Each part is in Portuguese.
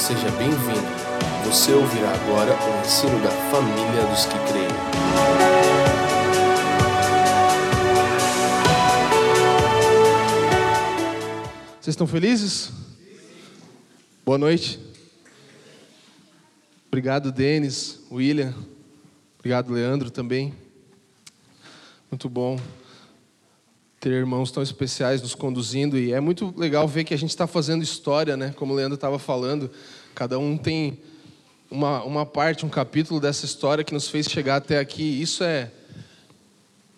Seja bem-vindo. Você ouvirá agora o ensino da família dos que creem. Vocês estão felizes? Boa noite. Obrigado, Denis, William. Obrigado, Leandro, também. Muito bom ter irmãos tão especiais nos conduzindo e é muito legal ver que a gente está fazendo história, né? Como o Leandro estava falando, cada um tem uma, uma parte, um capítulo dessa história que nos fez chegar até aqui. Isso é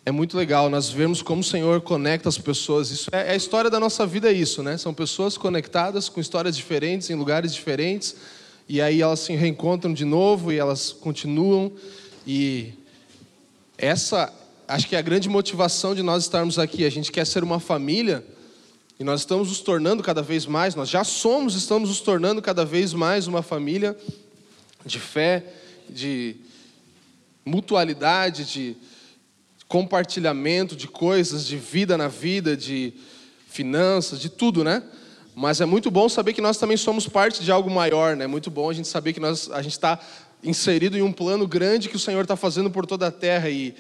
é muito legal. Nós vemos como o Senhor conecta as pessoas. Isso é, é a história da nossa vida, é isso, né? São pessoas conectadas com histórias diferentes em lugares diferentes e aí elas se reencontram de novo e elas continuam e essa acho que a grande motivação de nós estarmos aqui. A gente quer ser uma família e nós estamos nos tornando cada vez mais, nós já somos, estamos nos tornando cada vez mais uma família de fé, de mutualidade, de compartilhamento de coisas, de vida na vida, de finanças, de tudo, né? Mas é muito bom saber que nós também somos parte de algo maior, né? É muito bom a gente saber que nós, a gente está inserido em um plano grande que o Senhor está fazendo por toda a terra e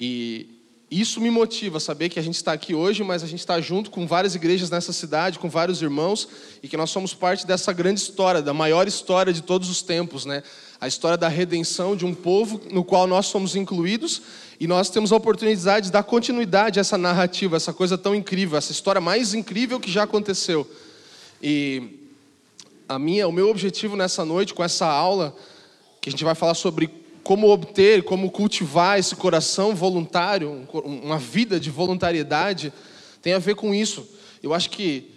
e isso me motiva saber que a gente está aqui hoje, mas a gente está junto com várias igrejas nessa cidade, com vários irmãos, e que nós somos parte dessa grande história, da maior história de todos os tempos, né? A história da redenção de um povo no qual nós somos incluídos, e nós temos a oportunidade de dar continuidade a essa narrativa, essa coisa tão incrível, essa história mais incrível que já aconteceu. E a minha, o meu objetivo nessa noite com essa aula, que a gente vai falar sobre como obter, como cultivar esse coração voluntário, uma vida de voluntariedade, tem a ver com isso. Eu acho que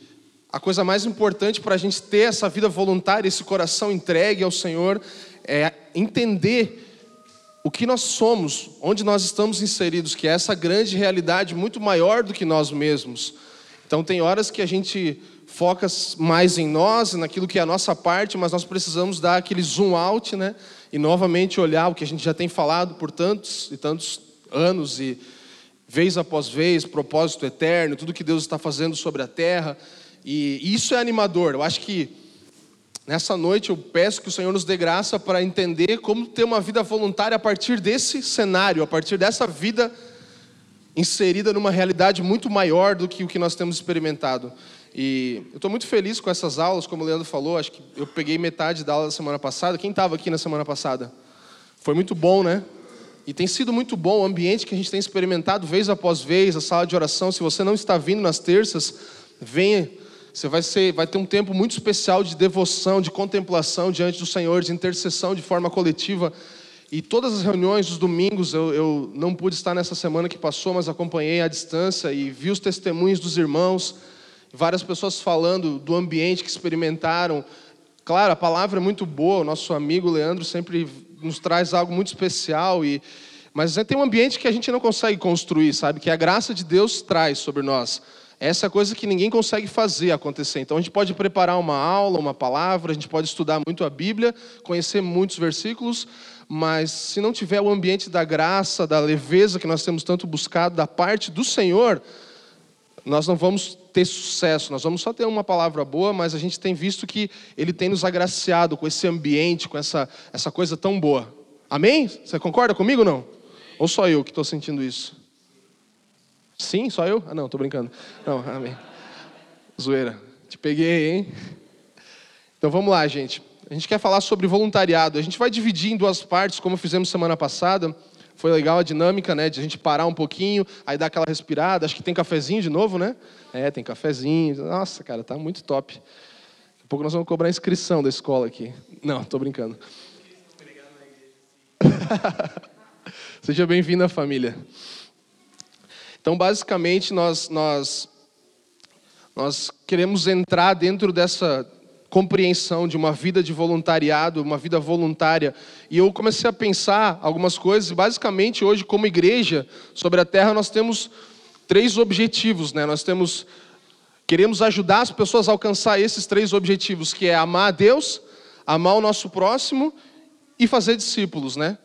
a coisa mais importante para a gente ter essa vida voluntária, esse coração entregue ao Senhor, é entender o que nós somos, onde nós estamos inseridos, que é essa grande realidade muito maior do que nós mesmos. Então, tem horas que a gente foca mais em nós, naquilo que é a nossa parte, mas nós precisamos dar aquele zoom out, né? E novamente olhar o que a gente já tem falado por tantos e tantos anos e vez após vez, propósito eterno, tudo que Deus está fazendo sobre a terra. E isso é animador. Eu acho que nessa noite eu peço que o Senhor nos dê graça para entender como ter uma vida voluntária a partir desse cenário, a partir dessa vida inserida numa realidade muito maior do que o que nós temos experimentado. E eu estou muito feliz com essas aulas, como o Leandro falou. Acho que eu peguei metade da aula da semana passada. Quem estava aqui na semana passada? Foi muito bom, né? E tem sido muito bom o ambiente que a gente tem experimentado vez após vez, a sala de oração. Se você não está vindo nas terças, venha. Você vai, ser, vai ter um tempo muito especial de devoção, de contemplação diante do Senhor, de intercessão de forma coletiva. E todas as reuniões dos domingos, eu, eu não pude estar nessa semana que passou, mas acompanhei à distância e vi os testemunhos dos irmãos várias pessoas falando do ambiente que experimentaram. Claro, a palavra é muito boa, o nosso amigo Leandro sempre nos traz algo muito especial e mas tem um ambiente que a gente não consegue construir, sabe? Que a graça de Deus traz sobre nós. Essa é a coisa que ninguém consegue fazer acontecer. Então a gente pode preparar uma aula, uma palavra, a gente pode estudar muito a Bíblia, conhecer muitos versículos, mas se não tiver o ambiente da graça, da leveza que nós temos tanto buscado da parte do Senhor, nós não vamos ter sucesso, nós vamos só ter uma palavra boa, mas a gente tem visto que Ele tem nos agraciado com esse ambiente, com essa, essa coisa tão boa. Amém? Você concorda comigo ou não? Ou só eu que estou sentindo isso? Sim, só eu? Ah, não, estou brincando. Não, amém. Zoeira. Te peguei, hein? Então vamos lá, gente. A gente quer falar sobre voluntariado. A gente vai dividir em duas partes, como fizemos semana passada. Foi legal a dinâmica, né? De a gente parar um pouquinho, aí dar aquela respirada. Acho que tem cafezinho de novo, né? É, tem cafezinho. Nossa, cara, tá muito top. Daqui a pouco nós vamos cobrar a inscrição da escola aqui. Não, tô brincando. Seja bem-vindo à família. Então, basicamente, nós, nós, nós queremos entrar dentro dessa compreensão de uma vida de voluntariado, uma vida voluntária. E eu comecei a pensar algumas coisas, e basicamente hoje, como igreja sobre a terra, nós temos três objetivos, né? Nós temos queremos ajudar as pessoas a alcançar esses três objetivos, que é amar a Deus, amar o nosso próximo e fazer discípulos, né?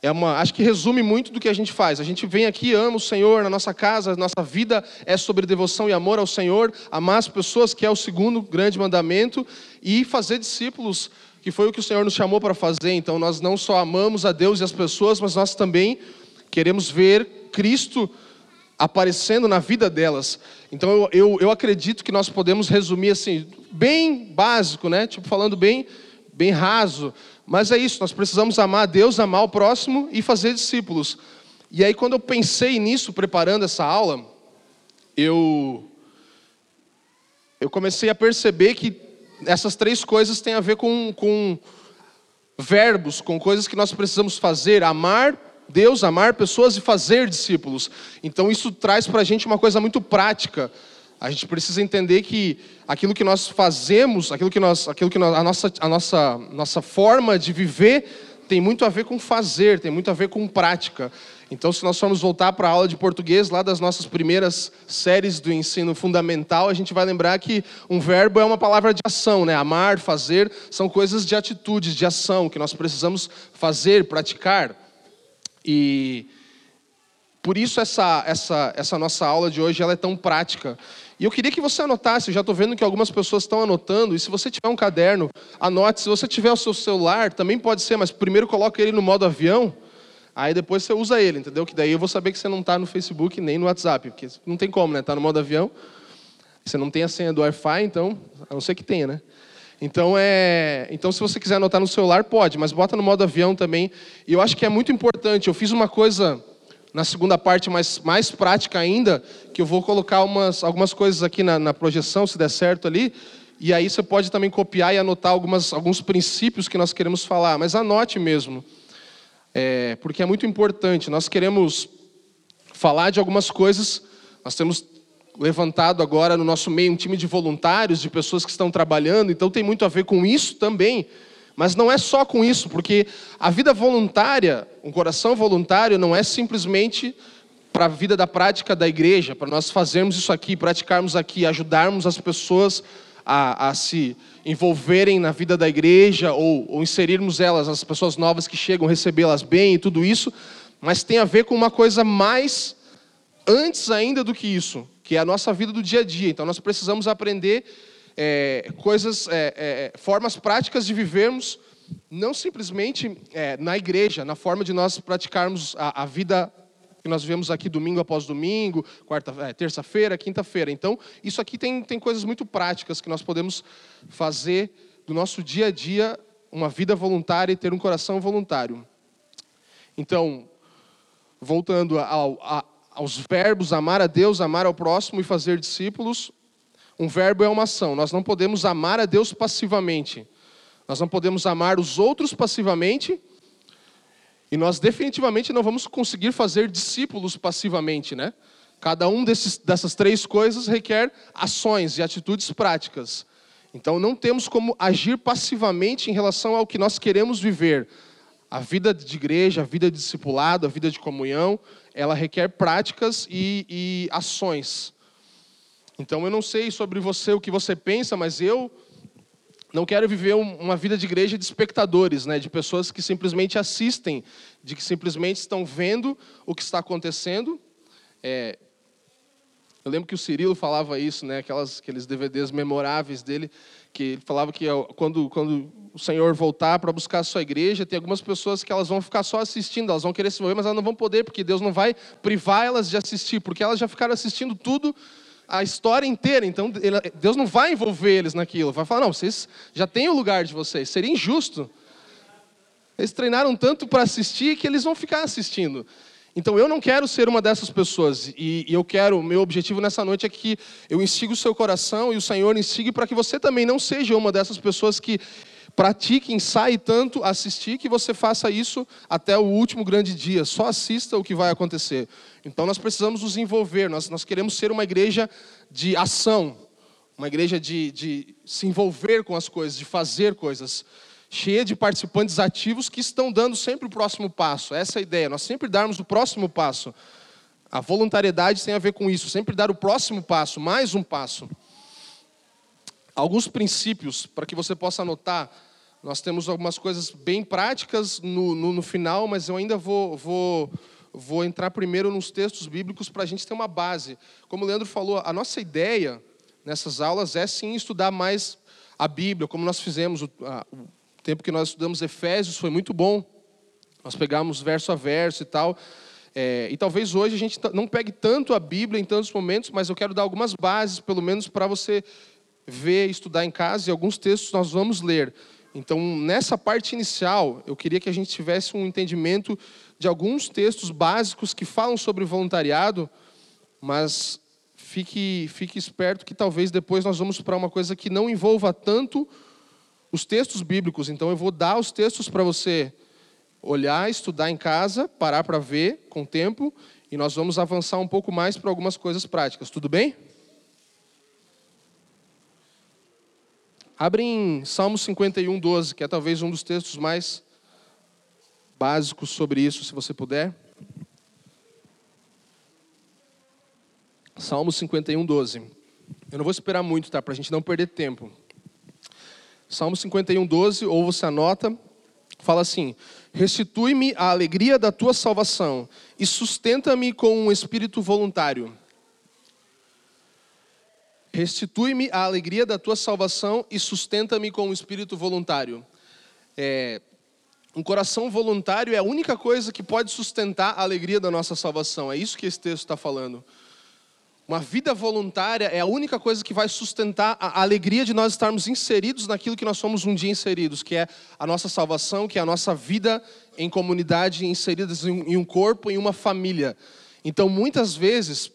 É uma, acho que resume muito do que a gente faz. A gente vem aqui, ama o Senhor na nossa casa, nossa vida é sobre devoção e amor ao Senhor, amar as pessoas, que é o segundo grande mandamento, e fazer discípulos, que foi o que o Senhor nos chamou para fazer. Então, nós não só amamos a Deus e as pessoas, mas nós também queremos ver Cristo aparecendo na vida delas. Então, eu, eu, eu acredito que nós podemos resumir assim, bem básico, né? Tipo, falando bem, bem raso mas é isso, nós precisamos amar a Deus, amar o próximo e fazer discípulos. E aí, quando eu pensei nisso, preparando essa aula, eu, eu comecei a perceber que essas três coisas têm a ver com, com verbos, com coisas que nós precisamos fazer: amar Deus, amar pessoas e fazer discípulos. Então, isso traz para a gente uma coisa muito prática. A gente precisa entender que aquilo que nós fazemos, aquilo que nós, aquilo que nós, a nossa, a nossa, nossa forma de viver tem muito a ver com fazer, tem muito a ver com prática. Então, se nós formos voltar para a aula de português, lá das nossas primeiras séries do ensino fundamental, a gente vai lembrar que um verbo é uma palavra de ação, né? Amar, fazer, são coisas de atitudes, de ação, que nós precisamos fazer, praticar. E por isso essa, essa, essa nossa aula de hoje ela é tão prática. E eu queria que você anotasse, já estou vendo que algumas pessoas estão anotando, e se você tiver um caderno, anote. Se você tiver o seu celular, também pode ser, mas primeiro coloque ele no modo avião, aí depois você usa ele, entendeu? Que daí eu vou saber que você não está no Facebook nem no WhatsApp, porque não tem como, né? Está no modo avião, você não tem a senha do Wi-Fi, então, a não ser que tenha, né? Então, é... então, se você quiser anotar no celular, pode, mas bota no modo avião também. E eu acho que é muito importante. Eu fiz uma coisa na segunda parte mais, mais prática ainda, que eu vou colocar umas, algumas coisas aqui na, na projeção, se der certo ali, e aí você pode também copiar e anotar algumas, alguns princípios que nós queremos falar, mas anote mesmo, é, porque é muito importante. Nós queremos falar de algumas coisas, nós temos levantado agora no nosso meio um time de voluntários, de pessoas que estão trabalhando, então tem muito a ver com isso também. Mas não é só com isso, porque a vida voluntária, um coração voluntário, não é simplesmente para a vida da prática da igreja, para nós fazermos isso aqui, praticarmos aqui, ajudarmos as pessoas a, a se envolverem na vida da igreja ou, ou inserirmos elas, as pessoas novas que chegam, recebê-las bem e tudo isso, mas tem a ver com uma coisa mais antes ainda do que isso, que é a nossa vida do dia a dia. Então nós precisamos aprender é, coisas, é, é, formas práticas de vivermos, não simplesmente é, na igreja, na forma de nós praticarmos a, a, vida que nós vivemos aqui domingo após domingo, quarta, é, terça-feira, quinta-feira. Então, isso aqui tem, tem coisas muito práticas que nós podemos fazer do nosso dia a dia uma vida voluntária e ter um coração voluntário. Então, voltando ao, a, aos verbos amar a Deus, amar ao próximo e fazer discípulos, um verbo é uma ação. Nós não podemos amar a Deus passivamente. Nós não podemos amar os outros passivamente. E nós definitivamente não vamos conseguir fazer discípulos passivamente, né? Cada um desses, dessas três coisas requer ações e atitudes práticas. Então não temos como agir passivamente em relação ao que nós queremos viver. A vida de igreja, a vida de discipulado, a vida de comunhão, ela requer práticas e, e ações. Então eu não sei sobre você o que você pensa, mas eu não quero viver uma vida de igreja de espectadores, né, de pessoas que simplesmente assistem, de que simplesmente estão vendo o que está acontecendo. É, eu lembro que o Cirilo falava isso, né, aquelas, aqueles DVDs memoráveis dele, que ele falava que quando, quando o Senhor voltar para buscar a sua igreja, tem algumas pessoas que elas vão ficar só assistindo, elas vão querer se envolver, mas elas não vão poder, porque Deus não vai privar elas de assistir, porque elas já ficaram assistindo tudo a história inteira. Então, Deus não vai envolver eles naquilo. Vai falar, não, vocês já têm o lugar de vocês. Seria injusto. Eles treinaram tanto para assistir que eles vão ficar assistindo. Então, eu não quero ser uma dessas pessoas. E, e eu quero, meu objetivo nessa noite é que eu instigue o seu coração e o Senhor instigue para que você também não seja uma dessas pessoas que pratique, ensaie tanto assistir que você faça isso até o último grande dia. Só assista o que vai acontecer. Então nós precisamos nos envolver, nós, nós queremos ser uma igreja de ação, uma igreja de, de se envolver com as coisas, de fazer coisas, cheia de participantes ativos que estão dando sempre o próximo passo. Essa é a ideia, nós sempre darmos o próximo passo. A voluntariedade tem a ver com isso, sempre dar o próximo passo, mais um passo. Alguns princípios para que você possa anotar Nós temos algumas coisas bem práticas no, no, no final, mas eu ainda vou, vou, vou entrar primeiro nos textos bíblicos para a gente ter uma base. Como o Leandro falou, a nossa ideia nessas aulas é sim estudar mais a Bíblia, como nós fizemos o, a, o tempo que nós estudamos Efésios, foi muito bom. Nós pegamos verso a verso e tal. É, e talvez hoje a gente não pegue tanto a Bíblia em tantos momentos, mas eu quero dar algumas bases, pelo menos para você ver, estudar em casa, e alguns textos nós vamos ler. Então, nessa parte inicial, eu queria que a gente tivesse um entendimento de alguns textos básicos que falam sobre voluntariado, mas fique, fique esperto que talvez depois nós vamos para uma coisa que não envolva tanto os textos bíblicos. Então, eu vou dar os textos para você olhar, estudar em casa, parar para ver com o tempo, e nós vamos avançar um pouco mais para algumas coisas práticas. Tudo bem? Abre em Salmo 51, 12, que é talvez um dos textos mais básicos sobre isso, se você puder. Salmo 51, 12. Eu não vou esperar muito, tá? Para a gente não perder tempo. Salmo 51, 12, ou você anota, fala assim: Restitui-me a alegria da tua salvação e sustenta-me com um espírito voluntário. Restitui-me a alegria da tua salvação e sustenta-me com um espírito voluntário. É, um coração voluntário é a única coisa que pode sustentar a alegria da nossa salvação. É isso que esse texto está falando. Uma vida voluntária é a única coisa que vai sustentar a alegria de nós estarmos inseridos naquilo que nós somos um dia inseridos, que é a nossa salvação, que é a nossa vida em comunidade, inseridas em um corpo, em uma família. Então, muitas vezes,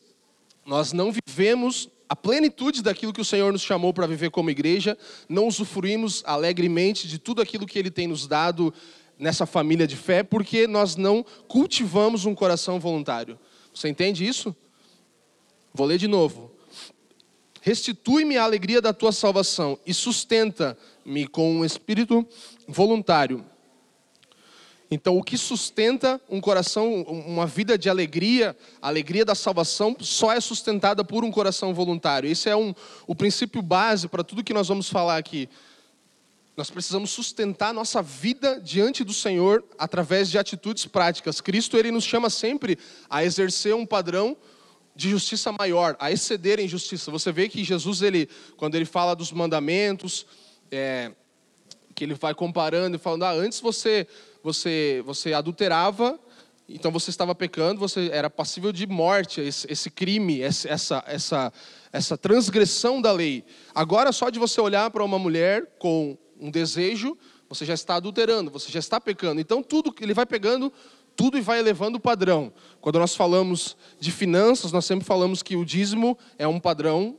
nós não vivemos a plenitude daquilo que o Senhor nos chamou para viver como igreja, não usufruímos alegremente de tudo aquilo que Ele tem nos dado nessa família de fé, porque nós não cultivamos um coração voluntário. Você entende isso? Vou ler de novo. Restitui-me a alegria da tua salvação e sustenta-me com um espírito voluntário. Então, o que sustenta um coração, uma vida de alegria, a alegria da salvação, só é sustentada por um coração voluntário. Esse é um, o princípio base para tudo que nós vamos falar aqui. Nós precisamos sustentar nossa vida diante do Senhor através de atitudes práticas. Cristo ele nos chama sempre a exercer um padrão de justiça maior, a exceder em justiça. Você vê que Jesus, ele, quando ele fala dos mandamentos, é, que ele vai comparando e falando, ah, antes você, você, você adulterava, então você estava pecando, você era passível de morte, esse, esse crime, essa, essa, essa transgressão da lei. Agora, só de você olhar para uma mulher com um desejo, você já está adulterando, você já está pecando. Então, tudo ele vai pegando tudo e vai elevando o padrão. Quando nós falamos de finanças, nós sempre falamos que o dízimo é um padrão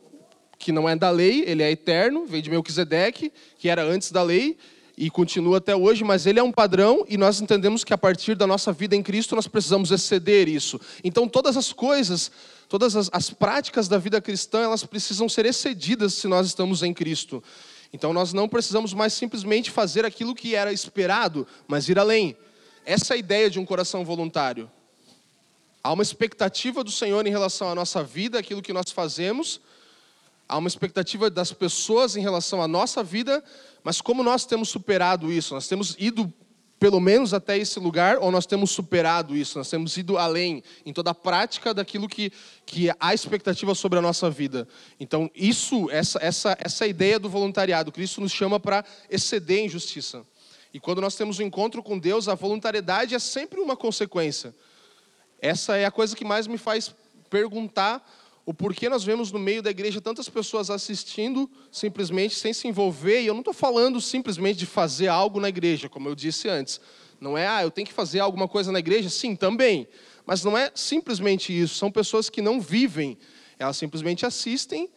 que não é da lei, ele é eterno, vem de Melquisedeque, que era antes da lei e continua até hoje, mas ele é um padrão e nós entendemos que a partir da nossa vida em Cristo nós precisamos exceder isso. Então todas as coisas, todas as, as práticas da vida cristã, elas precisam ser excedidas se nós estamos em Cristo. Então nós não precisamos mais simplesmente fazer aquilo que era esperado, mas ir além. Essa é a ideia de um coração voluntário. Há uma expectativa do Senhor em relação à nossa vida, aquilo que nós fazemos. Há uma expectativa das pessoas em relação à nossa vida, mas como nós temos superado isso? Nós temos ido pelo menos até esse lugar, ou nós temos superado isso? Nós temos ido além em toda a prática daquilo que, que há expectativa sobre a nossa vida. Então, isso, essa, essa, essa ideia do voluntariado, Cristo nos chama para exceder em justiça. E quando nós temos um encontro com Deus, a voluntariedade é sempre uma consequência. Essa é a coisa que mais me faz perguntar o porquê nós vemos no meio da igreja tantas pessoas assistindo simplesmente sem se envolver. E eu não estou falando simplesmente de fazer algo na igreja, como eu disse antes. Não é, ah, eu tenho que fazer alguma coisa na igreja? Sim, também. Mas não é simplesmente isso. São pessoas que não vivem. Elas simplesmente assistem.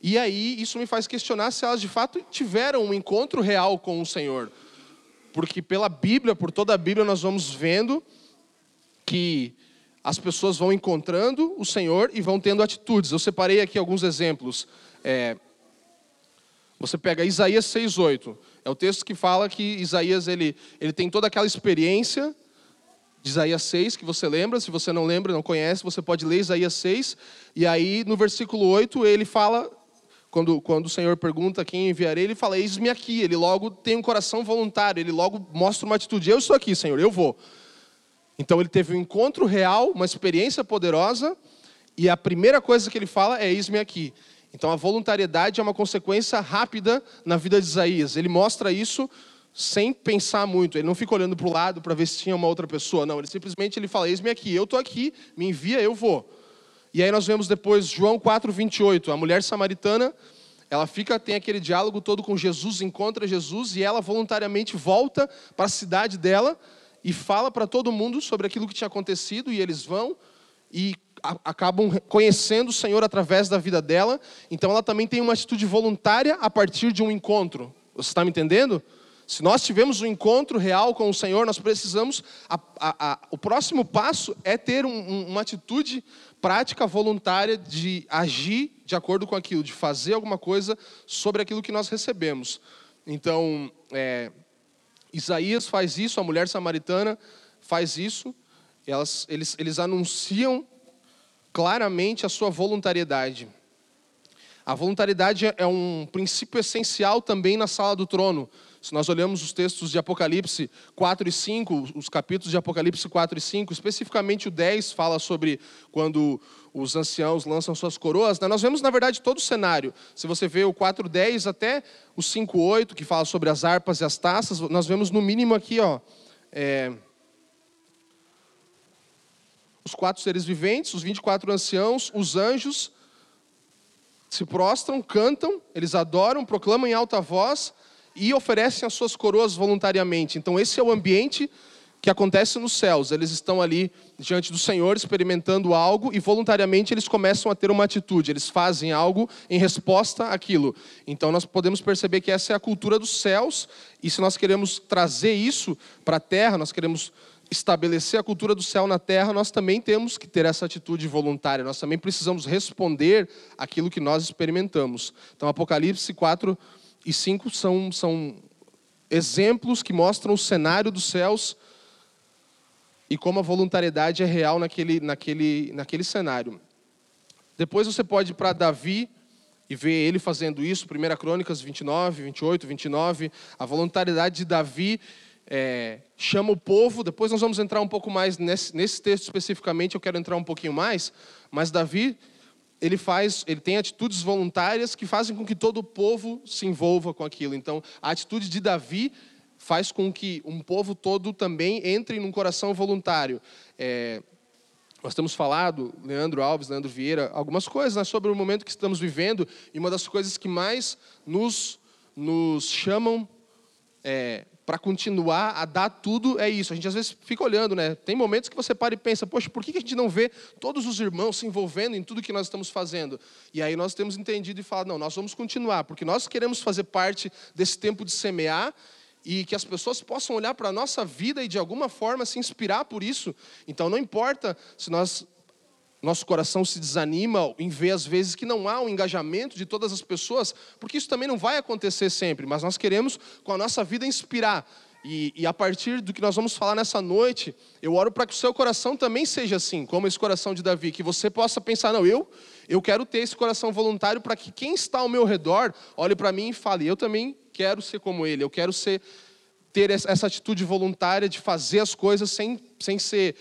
E aí isso me faz questionar se elas de fato tiveram um encontro real com o Senhor porque pela Bíblia, por toda a Bíblia, nós vamos vendo que as pessoas vão encontrando o Senhor e vão tendo atitudes. Eu separei aqui alguns exemplos. É, você pega Isaías 6,8. É o texto que fala que Isaías ele, ele tem toda aquela experiência de Isaías 6, que você lembra. Se você não lembra, não conhece, você pode ler Isaías 6. E aí, no versículo 8, ele fala quando, quando o Senhor pergunta quem enviarei, ele fala: Eis-me aqui. Ele logo tem um coração voluntário, ele logo mostra uma atitude: Eu estou aqui, Senhor, eu vou. Então ele teve um encontro real, uma experiência poderosa, e a primeira coisa que ele fala é: Eis-me aqui. Então a voluntariedade é uma consequência rápida na vida de Isaías. Ele mostra isso sem pensar muito. Ele não fica olhando para o lado para ver se tinha uma outra pessoa. Não, ele simplesmente ele fala: Eis-me aqui, eu estou aqui, me envia, eu vou. E aí nós vemos depois João 4, 28, a mulher samaritana, ela fica, tem aquele diálogo todo com Jesus, encontra Jesus e ela voluntariamente volta para a cidade dela e fala para todo mundo sobre aquilo que tinha acontecido e eles vão e acabam conhecendo o Senhor através da vida dela. Então ela também tem uma atitude voluntária a partir de um encontro. Você está me entendendo? Se nós tivemos um encontro real com o Senhor, nós precisamos. A, a, a, o próximo passo é ter um, um, uma atitude prática voluntária de agir de acordo com aquilo, de fazer alguma coisa sobre aquilo que nós recebemos. Então, é, Isaías faz isso, a mulher samaritana faz isso. Elas, eles, eles anunciam claramente a sua voluntariedade. A voluntariedade é um princípio essencial também na sala do trono. Se nós olhamos os textos de Apocalipse 4 e 5, os capítulos de Apocalipse 4 e 5, especificamente o 10 fala sobre quando os anciãos lançam suas coroas, né? nós vemos, na verdade, todo o cenário. Se você vê o 4.10 até o 5.8, que fala sobre as harpas e as taças, nós vemos no mínimo aqui, ó, é, os quatro seres viventes, os 24 anciãos, os anjos, se prostram, cantam, eles adoram, proclamam em alta voz, e oferecem as suas coroas voluntariamente. Então, esse é o ambiente que acontece nos céus. Eles estão ali diante do Senhor experimentando algo e voluntariamente eles começam a ter uma atitude, eles fazem algo em resposta àquilo. Então nós podemos perceber que essa é a cultura dos céus e se nós queremos trazer isso para a terra, nós queremos estabelecer a cultura do céu na terra, nós também temos que ter essa atitude voluntária. Nós também precisamos responder aquilo que nós experimentamos. Então Apocalipse 4 e cinco são, são exemplos que mostram o cenário dos céus e como a voluntariedade é real naquele, naquele, naquele cenário. Depois você pode ir para Davi e ver ele fazendo isso, 1 Crônicas 29, 28, 29. A voluntariedade de Davi é, chama o povo. Depois nós vamos entrar um pouco mais nesse, nesse texto especificamente, eu quero entrar um pouquinho mais. Mas Davi ele faz, ele tem atitudes voluntárias que fazem com que todo o povo se envolva com aquilo. Então, a atitude de Davi faz com que um povo todo também entre num coração voluntário. É, nós temos falado, Leandro Alves, Leandro Vieira, algumas coisas né, sobre o momento que estamos vivendo, e uma das coisas que mais nos, nos chamam é, para continuar a dar tudo é isso. A gente às vezes fica olhando, né? Tem momentos que você para e pensa, poxa, por que a gente não vê todos os irmãos se envolvendo em tudo que nós estamos fazendo? E aí nós temos entendido e falado, não, nós vamos continuar, porque nós queremos fazer parte desse tempo de semear e que as pessoas possam olhar para a nossa vida e de alguma forma se inspirar por isso. Então não importa se nós nosso coração se desanima em ver às vezes que não há um engajamento de todas as pessoas, porque isso também não vai acontecer sempre, mas nós queremos com a nossa vida inspirar. E, e a partir do que nós vamos falar nessa noite, eu oro para que o seu coração também seja assim, como esse coração de Davi, que você possa pensar, não, eu, eu quero ter esse coração voluntário para que quem está ao meu redor olhe para mim e fale, eu também quero ser como ele, eu quero ser ter essa atitude voluntária de fazer as coisas sem, sem ser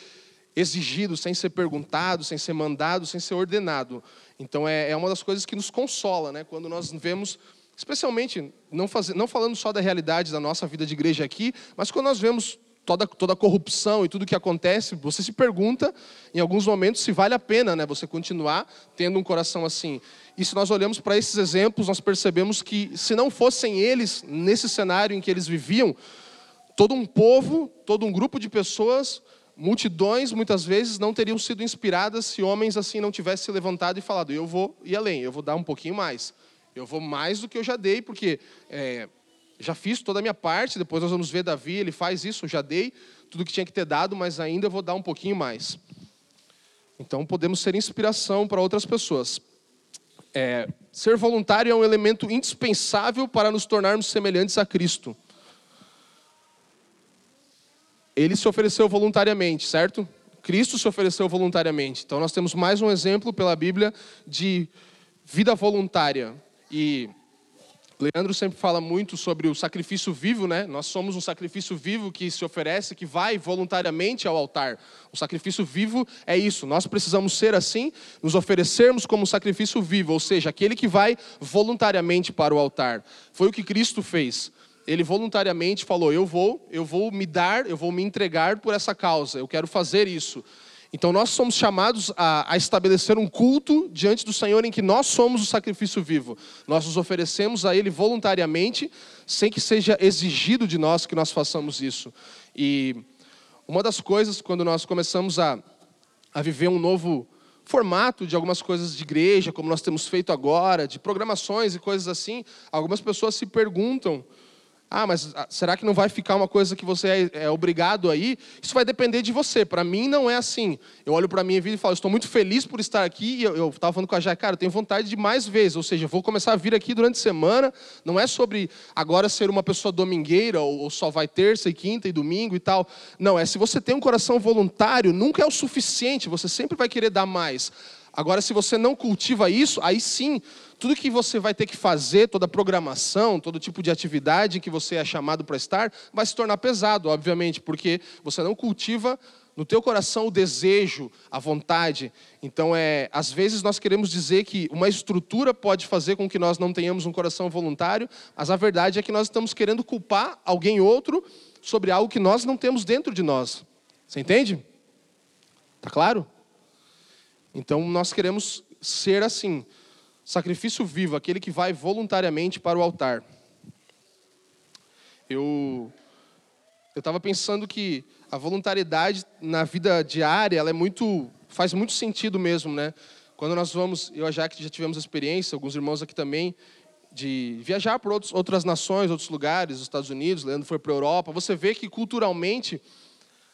exigido, sem ser perguntado, sem ser mandado, sem ser ordenado. Então é, é uma das coisas que nos consola, né? Quando nós vemos, especialmente, não, faz, não falando só da realidade da nossa vida de igreja aqui, mas quando nós vemos toda, toda a corrupção e tudo que acontece, você se pergunta, em alguns momentos, se vale a pena né, você continuar tendo um coração assim. E se nós olhamos para esses exemplos, nós percebemos que, se não fossem eles, nesse cenário em que eles viviam, todo um povo, todo um grupo de pessoas multidões muitas vezes não teriam sido inspiradas se homens assim não tivessem se levantado e falado: eu vou ir além, eu vou dar um pouquinho mais, eu vou mais do que eu já dei, porque é, já fiz toda a minha parte. Depois nós vamos ver Davi, ele faz isso, eu já dei tudo que tinha que ter dado, mas ainda vou dar um pouquinho mais. Então podemos ser inspiração para outras pessoas. É, ser voluntário é um elemento indispensável para nos tornarmos semelhantes a Cristo ele se ofereceu voluntariamente, certo? Cristo se ofereceu voluntariamente. Então nós temos mais um exemplo pela Bíblia de vida voluntária. E Leandro sempre fala muito sobre o sacrifício vivo, né? Nós somos um sacrifício vivo que se oferece, que vai voluntariamente ao altar. O sacrifício vivo é isso. Nós precisamos ser assim, nos oferecermos como sacrifício vivo, ou seja, aquele que vai voluntariamente para o altar. Foi o que Cristo fez. Ele voluntariamente falou: "Eu vou, eu vou me dar, eu vou me entregar por essa causa. Eu quero fazer isso." Então nós somos chamados a, a, estabelecer um culto diante do Senhor em que nós somos o sacrifício vivo. Nós nos oferecemos a Ele voluntariamente, sem que seja exigido de nós que nós façamos isso. E uma das coisas, quando nós começamos a, a viver um novo formato de algumas coisas de igreja, como nós temos feito agora, de programações e coisas assim, algumas pessoas se perguntam ah, mas ah, será que não vai ficar uma coisa que você é, é obrigado aí? Isso vai depender de você. Para mim, não é assim. Eu olho para minha vida e falo, estou muito feliz por estar aqui. E eu estava falando com a Jai, cara, eu tenho vontade de mais vezes. Ou seja, vou começar a vir aqui durante a semana. Não é sobre agora ser uma pessoa domingueira, ou, ou só vai terça e quinta e domingo e tal. Não, é se você tem um coração voluntário, nunca é o suficiente. Você sempre vai querer dar mais. Agora, se você não cultiva isso, aí sim tudo que você vai ter que fazer, toda programação, todo tipo de atividade que você é chamado para estar, vai se tornar pesado, obviamente, porque você não cultiva no teu coração o desejo, a vontade. Então, é, às vezes nós queremos dizer que uma estrutura pode fazer com que nós não tenhamos um coração voluntário, mas a verdade é que nós estamos querendo culpar alguém outro sobre algo que nós não temos dentro de nós. Você entende? Tá claro? Então, nós queremos ser assim. Sacrifício vivo, aquele que vai voluntariamente para o altar. Eu eu estava pensando que a voluntariedade na vida diária, ela é muito faz muito sentido mesmo, né? Quando nós vamos, eu e a Jaque já tivemos experiência, alguns irmãos aqui também, de viajar para outras nações, outros lugares, os Estados Unidos, Leandro foi para a Europa, você vê que culturalmente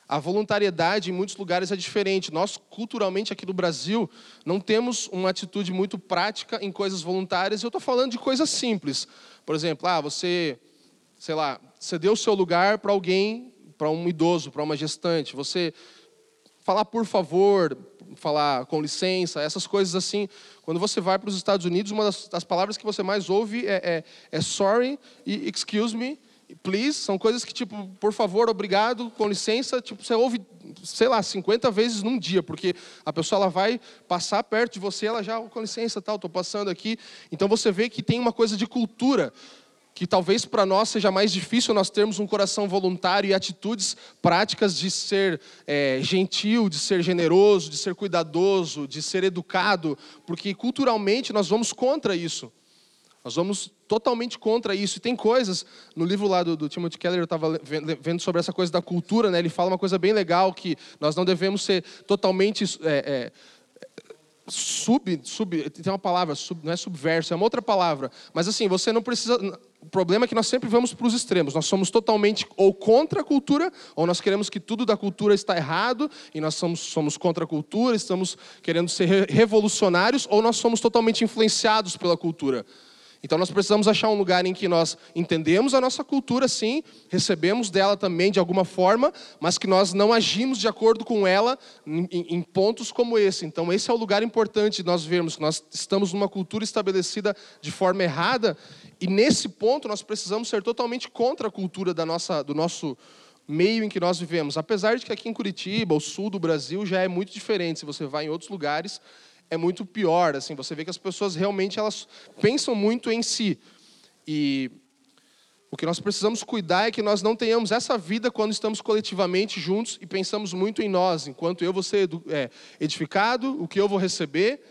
a voluntariedade em muitos lugares é diferente. Nós, culturalmente, aqui no Brasil, não temos uma atitude muito prática em coisas voluntárias. Eu estou falando de coisas simples. Por exemplo, ah, você, sei lá, cedeu o seu lugar para alguém, para um idoso, para uma gestante. Você falar por favor, falar com licença, essas coisas assim. Quando você vai para os Estados Unidos, uma das, das palavras que você mais ouve é, é, é sorry e excuse me please, são coisas que, tipo, por favor, obrigado, com licença, tipo, você ouve, sei lá, 50 vezes num dia, porque a pessoa ela vai passar perto de você, ela já, com licença, tal, estou passando aqui. Então você vê que tem uma coisa de cultura, que talvez para nós seja mais difícil nós termos um coração voluntário e atitudes práticas de ser é, gentil, de ser generoso, de ser cuidadoso, de ser educado, porque culturalmente nós vamos contra isso. Nós vamos totalmente contra isso. E tem coisas, no livro lá do, do Timothy Keller, eu estava vendo sobre essa coisa da cultura, né? ele fala uma coisa bem legal, que nós não devemos ser totalmente... É, é, sub, sub, tem uma palavra, sub, não é subverso, é uma outra palavra. Mas assim, você não precisa. O problema é que nós sempre vamos para os extremos. Nós somos totalmente ou contra a cultura, ou nós queremos que tudo da cultura está errado, e nós somos, somos contra a cultura, estamos querendo ser revolucionários, ou nós somos totalmente influenciados pela cultura. Então nós precisamos achar um lugar em que nós entendemos a nossa cultura, sim, recebemos dela também de alguma forma, mas que nós não agimos de acordo com ela em, em pontos como esse. Então esse é o lugar importante de nós vermos que nós estamos numa cultura estabelecida de forma errada e nesse ponto nós precisamos ser totalmente contra a cultura da nossa, do nosso meio em que nós vivemos. Apesar de que aqui em Curitiba, o sul do Brasil, já é muito diferente. Se você vai em outros lugares, é muito pior. Assim, você vê que as pessoas realmente elas pensam muito em si. E o que nós precisamos cuidar é que nós não tenhamos essa vida quando estamos coletivamente juntos e pensamos muito em nós, enquanto eu vou ser é, edificado, o que eu vou receber,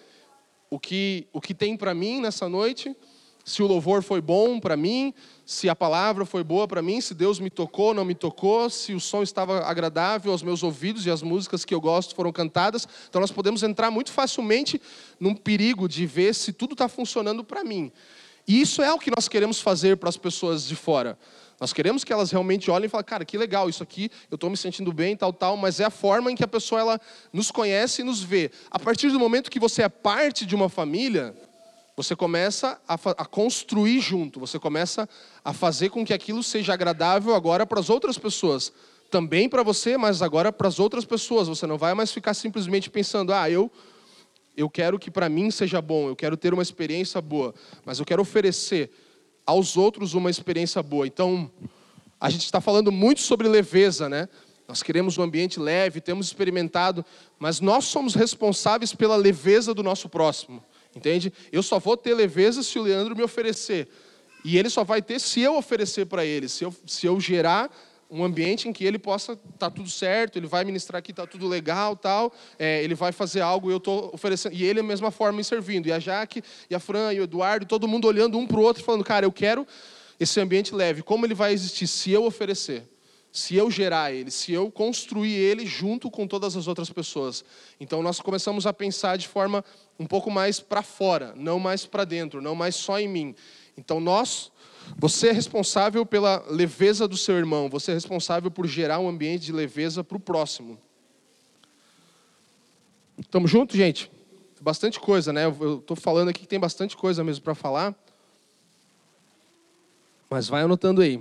o que, o que tem para mim nessa noite se o louvor foi bom para mim, se a palavra foi boa para mim, se Deus me tocou, ou não me tocou, se o som estava agradável aos meus ouvidos e as músicas que eu gosto foram cantadas. Então nós podemos entrar muito facilmente num perigo de ver se tudo está funcionando para mim. E isso é o que nós queremos fazer para as pessoas de fora. Nós queremos que elas realmente olhem e falem, cara, que legal, isso aqui, eu estou me sentindo bem, tal, tal, mas é a forma em que a pessoa ela nos conhece e nos vê. A partir do momento que você é parte de uma família, você começa a, a, construir junto, você começa a fazer com que aquilo seja agradável agora para as outras pessoas. Também para você, mas agora para as outras pessoas. Você não vai mais ficar simplesmente pensando, ah, eu eu quero que para mim seja bom, eu quero ter uma experiência boa, mas eu quero oferecer aos outros uma experiência boa. Então, a gente está falando muito sobre leveza, né? Nós queremos um ambiente leve, temos experimentado, mas nós somos responsáveis pela leveza do nosso próximo, entende? Eu só vou ter leveza se o Leandro me oferecer. E ele só vai ter se eu oferecer para ele, se eu, se eu gerar um ambiente em que ele possa estar tá tudo certo, ele vai ministrar aqui, está tudo legal, tal, é, ele vai fazer algo eu estou oferecendo, e ele da mesma forma me servindo, e a Jaque, e a Fran, e o Eduardo, todo mundo olhando um para o outro, falando, cara, eu quero esse ambiente leve, como ele vai existir se eu oferecer? Se eu gerar ele, se eu construir ele junto com todas as outras pessoas. Então nós começamos a pensar de forma um pouco mais para fora, não mais para dentro, não mais só em mim. Então nós você é responsável pela leveza do seu irmão, você é responsável por gerar um ambiente de leveza para o próximo. Estamos juntos, gente? Bastante coisa, né? Eu estou falando aqui que tem bastante coisa mesmo para falar. Mas vai anotando aí.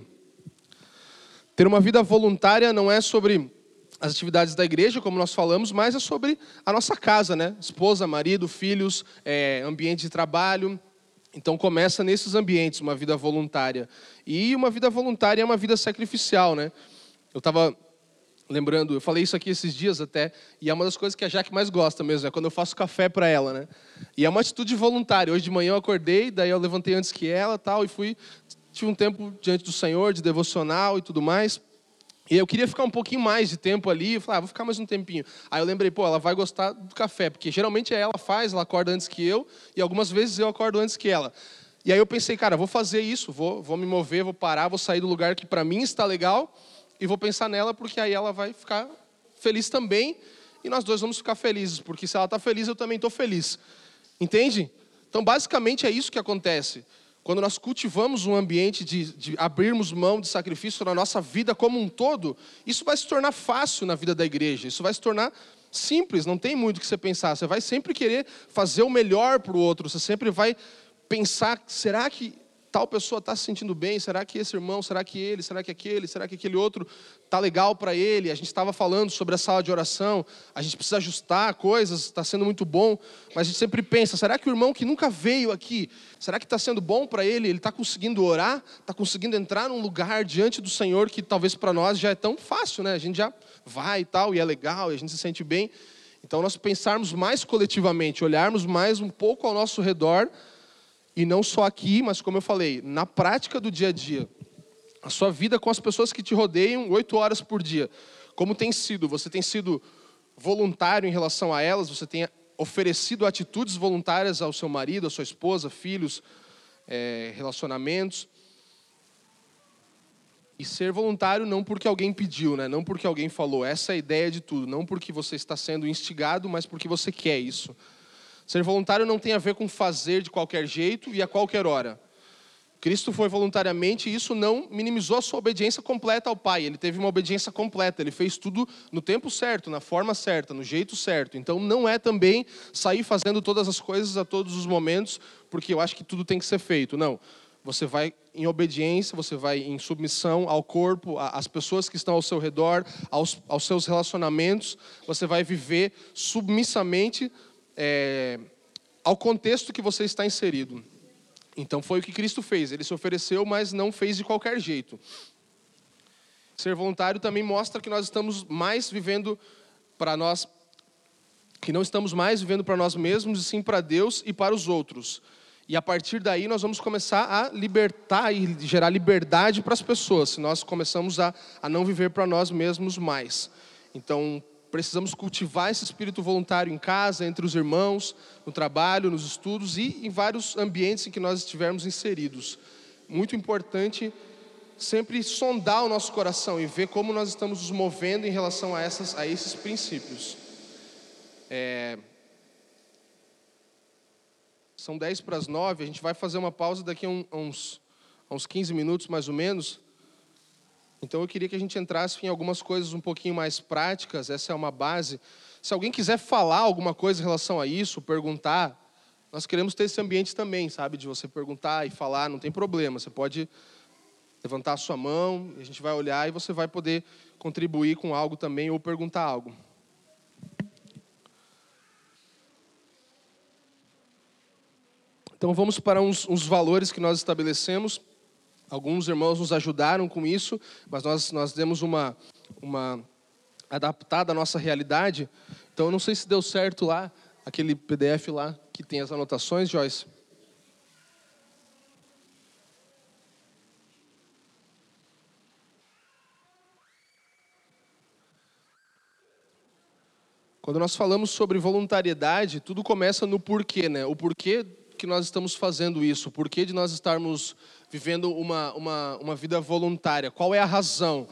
Ter uma vida voluntária não é sobre as atividades da igreja, como nós falamos, mas é sobre a nossa casa, né? Esposa, marido, filhos, é, ambiente de trabalho, então começa nesses ambientes uma vida voluntária. E uma vida voluntária é uma vida sacrificial, né? Eu estava lembrando, eu falei isso aqui esses dias até, e é uma das coisas que a Jaque mais gosta mesmo, é quando eu faço café para ela, né? E é uma atitude voluntária. Hoje de manhã eu acordei, daí eu levantei antes que ela, tal, e fui tive um tempo diante do Senhor de devocional e tudo mais. E eu queria ficar um pouquinho mais de tempo ali, eu falei, ah, vou ficar mais um tempinho. Aí eu lembrei, pô, ela vai gostar do café, porque geralmente é ela faz, ela acorda antes que eu, e algumas vezes eu acordo antes que ela. E aí eu pensei, cara, vou fazer isso, vou, vou me mover, vou parar, vou sair do lugar que para mim está legal, e vou pensar nela, porque aí ela vai ficar feliz também, e nós dois vamos ficar felizes, porque se ela está feliz, eu também estou feliz. Entende? Então, basicamente é isso que acontece. Quando nós cultivamos um ambiente de, de, abrirmos mão de sacrifício na nossa vida como um todo, isso vai se tornar fácil na vida da igreja, isso vai se tornar simples, não tem muito o que você pensar. Você vai sempre querer fazer o melhor para o outro, você sempre vai pensar: será que tal pessoa está se sentindo bem? Será que esse irmão, será que ele, será que aquele, será que aquele outro está legal para ele? A gente estava falando sobre a sala de oração, a gente precisa ajustar coisas, está sendo muito bom, mas a gente sempre pensa: será que o irmão que nunca veio aqui, será que está sendo bom para ele? Ele está conseguindo orar? Está conseguindo entrar num lugar diante do Senhor que talvez para nós já é tão fácil, né? A gente já vai e tal, e é legal, e a gente se sente bem. Então, nós pensarmos mais coletivamente, olharmos mais um pouco ao nosso redor e não só aqui, mas como eu falei, na prática do dia a dia. A sua vida com as pessoas que te rodeiam oito horas por dia. Como tem sido? Você tem sido voluntário em relação a elas? Você tem oferecido atitudes voluntárias ao seu marido, à sua esposa, filhos, é, relacionamentos? E ser voluntário não porque alguém pediu, né? não porque alguém falou. Essa é a ideia de tudo. Não porque você está sendo instigado, mas porque você quer isso. Ser voluntário não tem a ver com fazer de qualquer jeito e a qualquer hora. Cristo foi voluntariamente e isso não minimizou a sua obediência completa ao Pai. Ele teve uma obediência completa, ele fez tudo no tempo certo, na forma certa, no jeito certo. Então não é também sair fazendo todas as coisas a todos os momentos, porque eu acho que tudo tem que ser feito. Não. Você vai em obediência, você vai em submissão ao corpo, às pessoas que estão ao seu redor, aos, aos seus relacionamentos. Você vai viver submissamente é, ao contexto que você está inserido. Então foi o que Cristo fez. Ele se ofereceu, mas não fez de qualquer jeito. Ser voluntário também mostra que nós estamos mais vivendo para nós, que não estamos mais vivendo para nós mesmos, e sim para Deus e para os outros. E a partir daí nós vamos começar a libertar e gerar liberdade para as pessoas, se nós começamos a, a não viver para nós mesmos mais. Então, precisamos cultivar esse espírito voluntário em casa, entre os irmãos, no trabalho, nos estudos e em vários ambientes em que nós estivermos inseridos. Muito importante sempre sondar o nosso coração e ver como nós estamos nos movendo em relação a, essas, a esses princípios. É... São 10 para as 9, a gente vai fazer uma pausa daqui a uns, a uns 15 minutos mais ou menos. Então eu queria que a gente entrasse em algumas coisas um pouquinho mais práticas, essa é uma base. Se alguém quiser falar alguma coisa em relação a isso, perguntar, nós queremos ter esse ambiente também, sabe? De você perguntar e falar, não tem problema. Você pode levantar a sua mão, a gente vai olhar e você vai poder contribuir com algo também ou perguntar algo. Então vamos para uns, uns valores que nós estabelecemos. Alguns irmãos nos ajudaram com isso, mas nós, nós demos uma, uma adaptada à nossa realidade. Então eu não sei se deu certo lá, aquele PDF lá que tem as anotações, Joyce. Quando nós falamos sobre voluntariedade, tudo começa no porquê, né? O porquê que nós estamos fazendo isso, o porquê de nós estarmos vivendo uma, uma, uma vida voluntária, qual é a razão?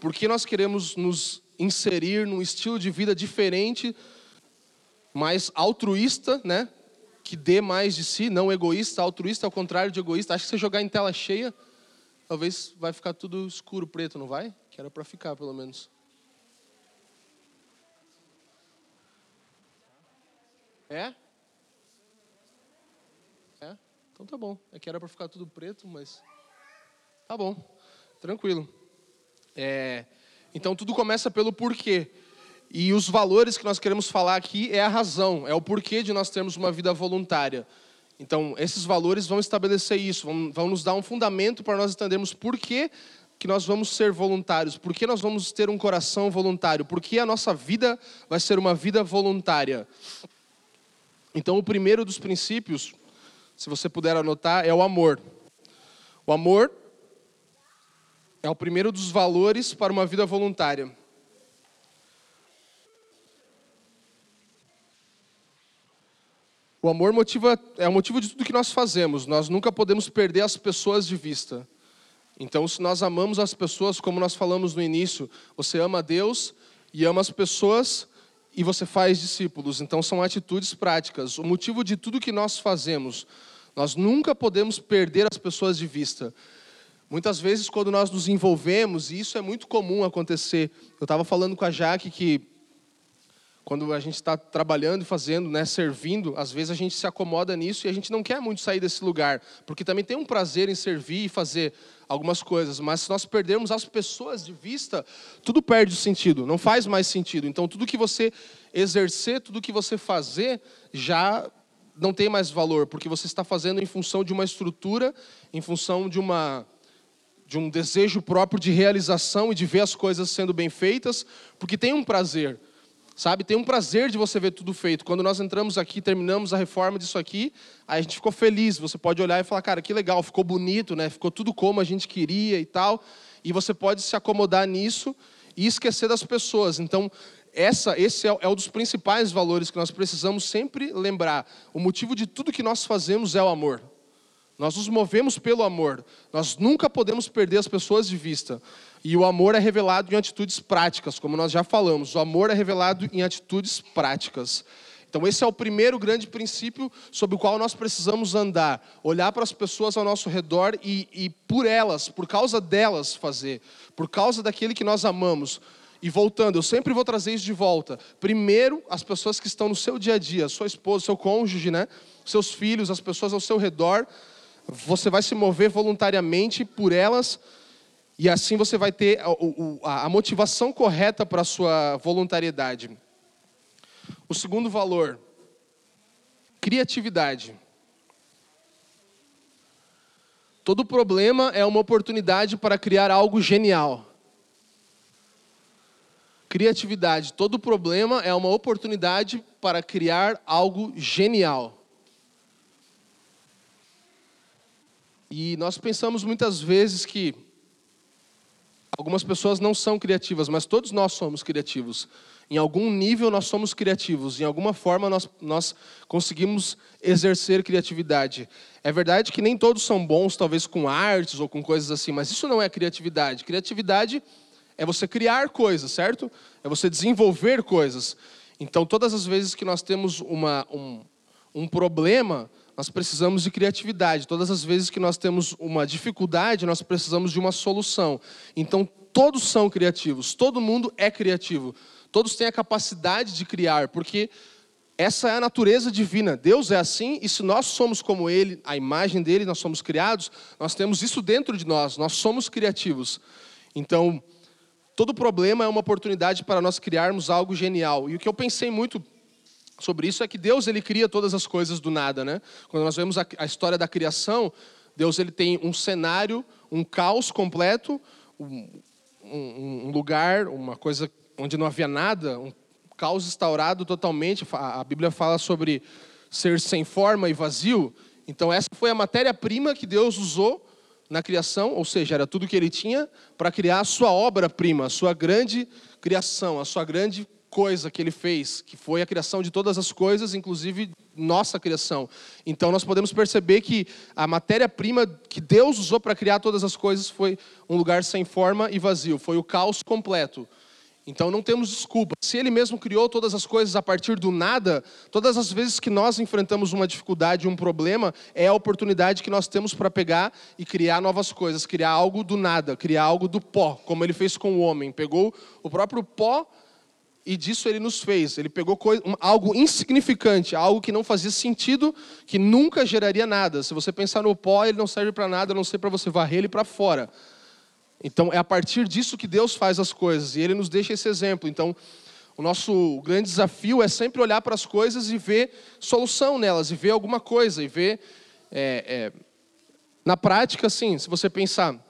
Por que nós queremos nos inserir num estilo de vida diferente, mais altruísta, né? Que dê mais de si, não egoísta, altruísta ao contrário de egoísta. Acho que se jogar em tela cheia, talvez vai ficar tudo escuro, preto, não vai? Que era para ficar, pelo menos. É? Então tá bom. É que era para ficar tudo preto, mas. Tá bom. Tranquilo. É... Então tudo começa pelo porquê. E os valores que nós queremos falar aqui é a razão, é o porquê de nós termos uma vida voluntária. Então, esses valores vão estabelecer isso, vão, vão nos dar um fundamento para nós entendermos por que, que nós vamos ser voluntários, por que nós vamos ter um coração voluntário, por que a nossa vida vai ser uma vida voluntária. Então, o primeiro dos princípios, se você puder anotar, é o amor. O amor é o primeiro dos valores para uma vida voluntária. O amor motiva, é o motivo de tudo que nós fazemos. Nós nunca podemos perder as pessoas de vista. Então, se nós amamos as pessoas, como nós falamos no início, você ama Deus e ama as pessoas, e você faz discípulos. Então são atitudes práticas. O motivo de tudo que nós fazemos, nós nunca podemos perder as pessoas de vista. Muitas vezes, quando nós nos envolvemos, e isso é muito comum acontecer, eu estava falando com a Jaque que quando a gente está trabalhando e fazendo, né, servindo, às vezes a gente se acomoda nisso e a gente não quer muito sair desse lugar, porque também tem um prazer em servir e fazer algumas coisas, mas se nós perdermos as pessoas de vista, tudo perde o sentido, não faz mais sentido. Então, tudo que você exercer, tudo que você fazer, já não tem mais valor, porque você está fazendo em função de uma estrutura, em função de uma de um desejo próprio de realização e de ver as coisas sendo bem feitas, porque tem um prazer. Sabe, tem um prazer de você ver tudo feito. Quando nós entramos aqui, terminamos a reforma disso aqui, aí a gente ficou feliz. Você pode olhar e falar, cara, que legal, ficou bonito, né? Ficou tudo como a gente queria e tal. E você pode se acomodar nisso e esquecer das pessoas. Então, essa, esse é, é um dos principais valores que nós precisamos sempre lembrar. O motivo de tudo que nós fazemos é o amor. Nós nos movemos pelo amor. Nós nunca podemos perder as pessoas de vista. E o amor é revelado em atitudes práticas, como nós já falamos. O amor é revelado em atitudes práticas. Então, esse é o primeiro grande princípio sobre o qual nós precisamos andar. Olhar para as pessoas ao nosso redor e, e por elas, por causa delas, fazer. Por causa daquele que nós amamos. E voltando, eu sempre vou trazer isso de volta. Primeiro, as pessoas que estão no seu dia a dia, sua esposa, seu cônjuge, né? seus filhos, as pessoas ao seu redor você vai se mover voluntariamente por elas e assim você vai ter a, motivação correta para a sua voluntariedade. O segundo valor, criatividade. Todo problema é uma oportunidade para criar algo genial. Criatividade. Todo problema é uma oportunidade para criar algo genial. E nós pensamos muitas vezes que algumas pessoas não são criativas, mas todos nós somos criativos. Em algum nível nós somos criativos, em alguma forma nós, nós conseguimos exercer criatividade. É verdade que nem todos são bons, talvez com artes ou com coisas assim, mas isso não é criatividade. Criatividade é você criar coisas, certo? É você desenvolver coisas. Então, todas as vezes que nós temos uma, um, um problema, nós precisamos de criatividade. Todas as vezes que nós temos uma dificuldade, nós precisamos de uma solução. Então, todos são criativos, todo mundo é criativo. Todos têm a capacidade de criar, porque essa é a natureza divina. Deus é assim, e se nós somos como Ele, a imagem dele, nós somos criados, nós temos isso dentro de nós, nós somos criativos. Então, todo problema é uma oportunidade para nós criarmos algo genial. E o que eu pensei muito sobre isso é que Deus ele cria todas as coisas do nada, né? Quando nós vemos a, a história da criação, Deus ele tem um cenário, um caos completo, um, um, um lugar, uma coisa onde não havia nada, um caos instaurado totalmente. A, a Bíblia fala sobre ser sem forma e vazio. Então essa foi a matéria-prima que Deus usou na criação, ou seja, era tudo que ele tinha para criar a sua obra-prima, a sua grande criação, a sua grande coisa que ele fez, que foi a criação de todas as coisas, inclusive nossa criação. Então nós podemos perceber que a matéria-prima que Deus usou para criar todas as coisas foi um lugar sem forma e vazio, foi o caos completo. Então não temos desculpa. Se ele mesmo criou todas as coisas a partir do nada, todas as vezes que nós enfrentamos uma dificuldade, um problema, é a oportunidade que nós temos para pegar e criar novas coisas, criar algo do nada, criar algo do pó, como ele fez com o homem. Pegou o próprio pó e disso ele nos fez. Ele pegou algo insignificante, algo que não fazia sentido, que nunca geraria nada. Se você pensar no pó, ele não serve para nada, a não ser para você varrer ele para fora. Então, é a partir disso que Deus faz as coisas, e Ele nos deixa esse exemplo. Então, o nosso grande desafio é sempre olhar para as coisas e ver solução nelas, e ver alguma coisa, e ver. É, é, na prática, assim, se você pensar.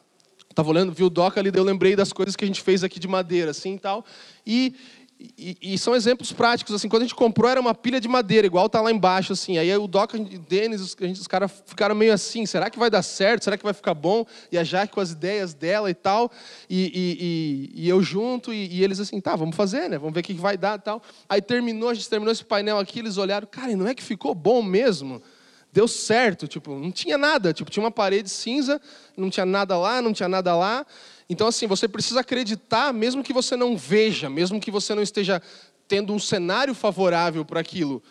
Estava olhando, vi o Doca ali, eu lembrei das coisas que a gente fez aqui de madeira, assim e tal. E e, e, são exemplos práticos, assim, quando a gente comprou era uma pilha de madeira, igual tá lá embaixo, assim, aí o Doc, o Denis, os, os caras ficaram meio assim, será que vai dar certo, será que vai ficar bom? E a Jaque com as ideias dela e tal, e, e, e eu junto, e, eles assim, tá, vamos fazer, né, vamos ver o que vai dar e tal. Aí terminou, a gente terminou esse painel aqui, eles olharam, cara, não é que ficou bom mesmo? Deu certo, tipo, não tinha nada, tipo, tinha uma parede cinza, não tinha nada lá, não tinha nada lá, então, assim, você precisa acreditar, mesmo que você não veja, mesmo que você não esteja tendo um cenário favorável para aquilo.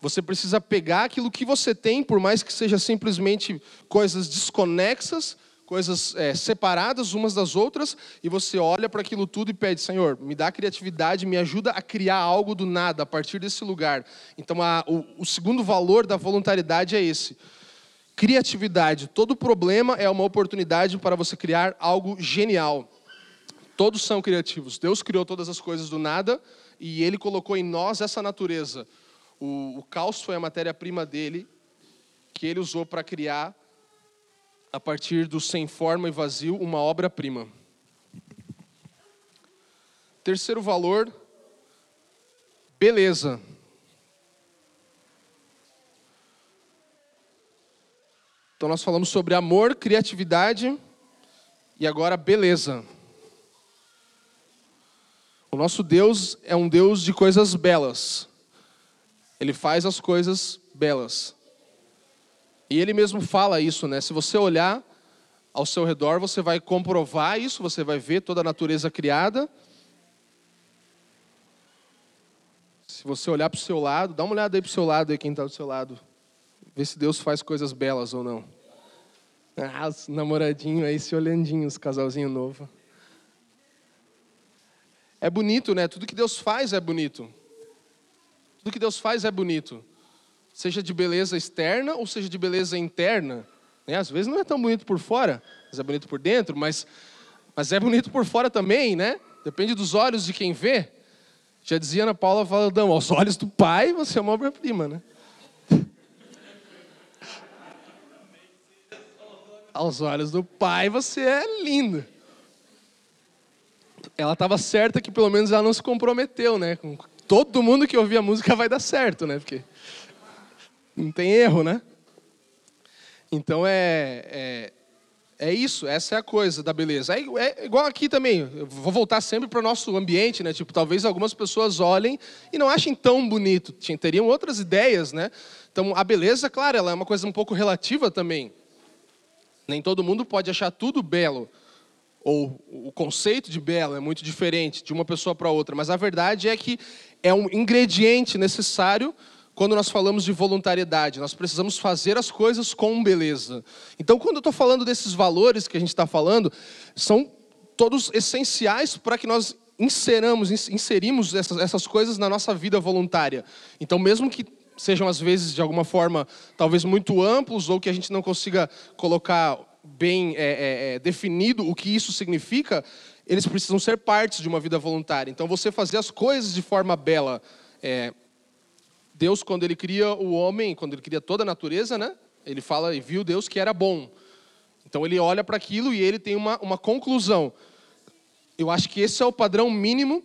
Você precisa pegar aquilo que você tem, por mais que seja simplesmente coisas desconexas, coisas é, separadas umas das outras, e você olha para aquilo tudo e pede: Senhor, me dá criatividade, me ajuda a criar algo do nada a partir desse lugar. Então, a, o, o segundo valor da voluntariedade é esse Criatividade. Todo problema é uma oportunidade para você criar algo genial. Todos são criativos. Deus criou todas as coisas do nada e Ele colocou em nós essa natureza. O, o caos foi a matéria-prima dele, que Ele usou para criar, a partir do sem forma e vazio, uma obra-prima. Terceiro valor, beleza. Então nós falamos sobre amor, criatividade e agora beleza. O nosso Deus é um Deus de coisas belas. Ele faz as coisas belas. E ele mesmo fala isso, né? Se você olhar ao seu redor, você vai comprovar isso, você vai ver toda a natureza criada. Se você olhar para o seu lado, dá uma olhada aí para o seu lado, aí quem está do seu lado. Ver se Deus faz coisas belas ou não. Ah, os namoradinhos aí se olhandinho, os casalzinho novo. É bonito, né? Tudo que Deus faz é bonito. Tudo que Deus faz é bonito. Seja de beleza externa ou seja de beleza interna. Né? Às vezes não é tão bonito por fora, mas é bonito por dentro, mas, mas é bonito por fora também, né? Depende dos olhos de quem vê. Já dizia Ana Paula Valadão, aos olhos do pai você é uma obra-prima, né? Aos olhos do pai você é lindo. Ela estava certa que pelo menos ela não se comprometeu, né? Com todo mundo que ouvir a música vai dar certo, né? Porque não tem erro, né? Então é, é, é isso, essa é a coisa da beleza. É, é igual aqui também, eu vou voltar sempre para o nosso ambiente, né? Tipo, talvez algumas pessoas olhem e não achem tão bonito, teriam outras ideias, né? Então a beleza, claro, ela é uma coisa um pouco relativa também. Nem todo mundo pode achar tudo belo, ou o conceito de belo é muito diferente de uma pessoa para outra, mas a verdade é que é um ingrediente necessário quando nós falamos de voluntariedade. Nós precisamos fazer as coisas com beleza. Então, quando eu estou falando desses valores que a gente está falando, são todos essenciais para que nós inseramos, inserimos essas, essas coisas na nossa vida voluntária. Então, mesmo que sejam às vezes de alguma forma talvez muito amplos ou que a gente não consiga colocar bem é, é, é, definido o que isso significa, eles precisam ser partes de uma vida voluntária. Então, você fazer as coisas de forma bela, é, Deus, quando ele cria o homem, quando ele cria toda a natureza, né? Ele fala e viu Deus que era bom. Então ele olha para aquilo e ele tem uma, uma conclusão. Eu acho que esse é o padrão mínimo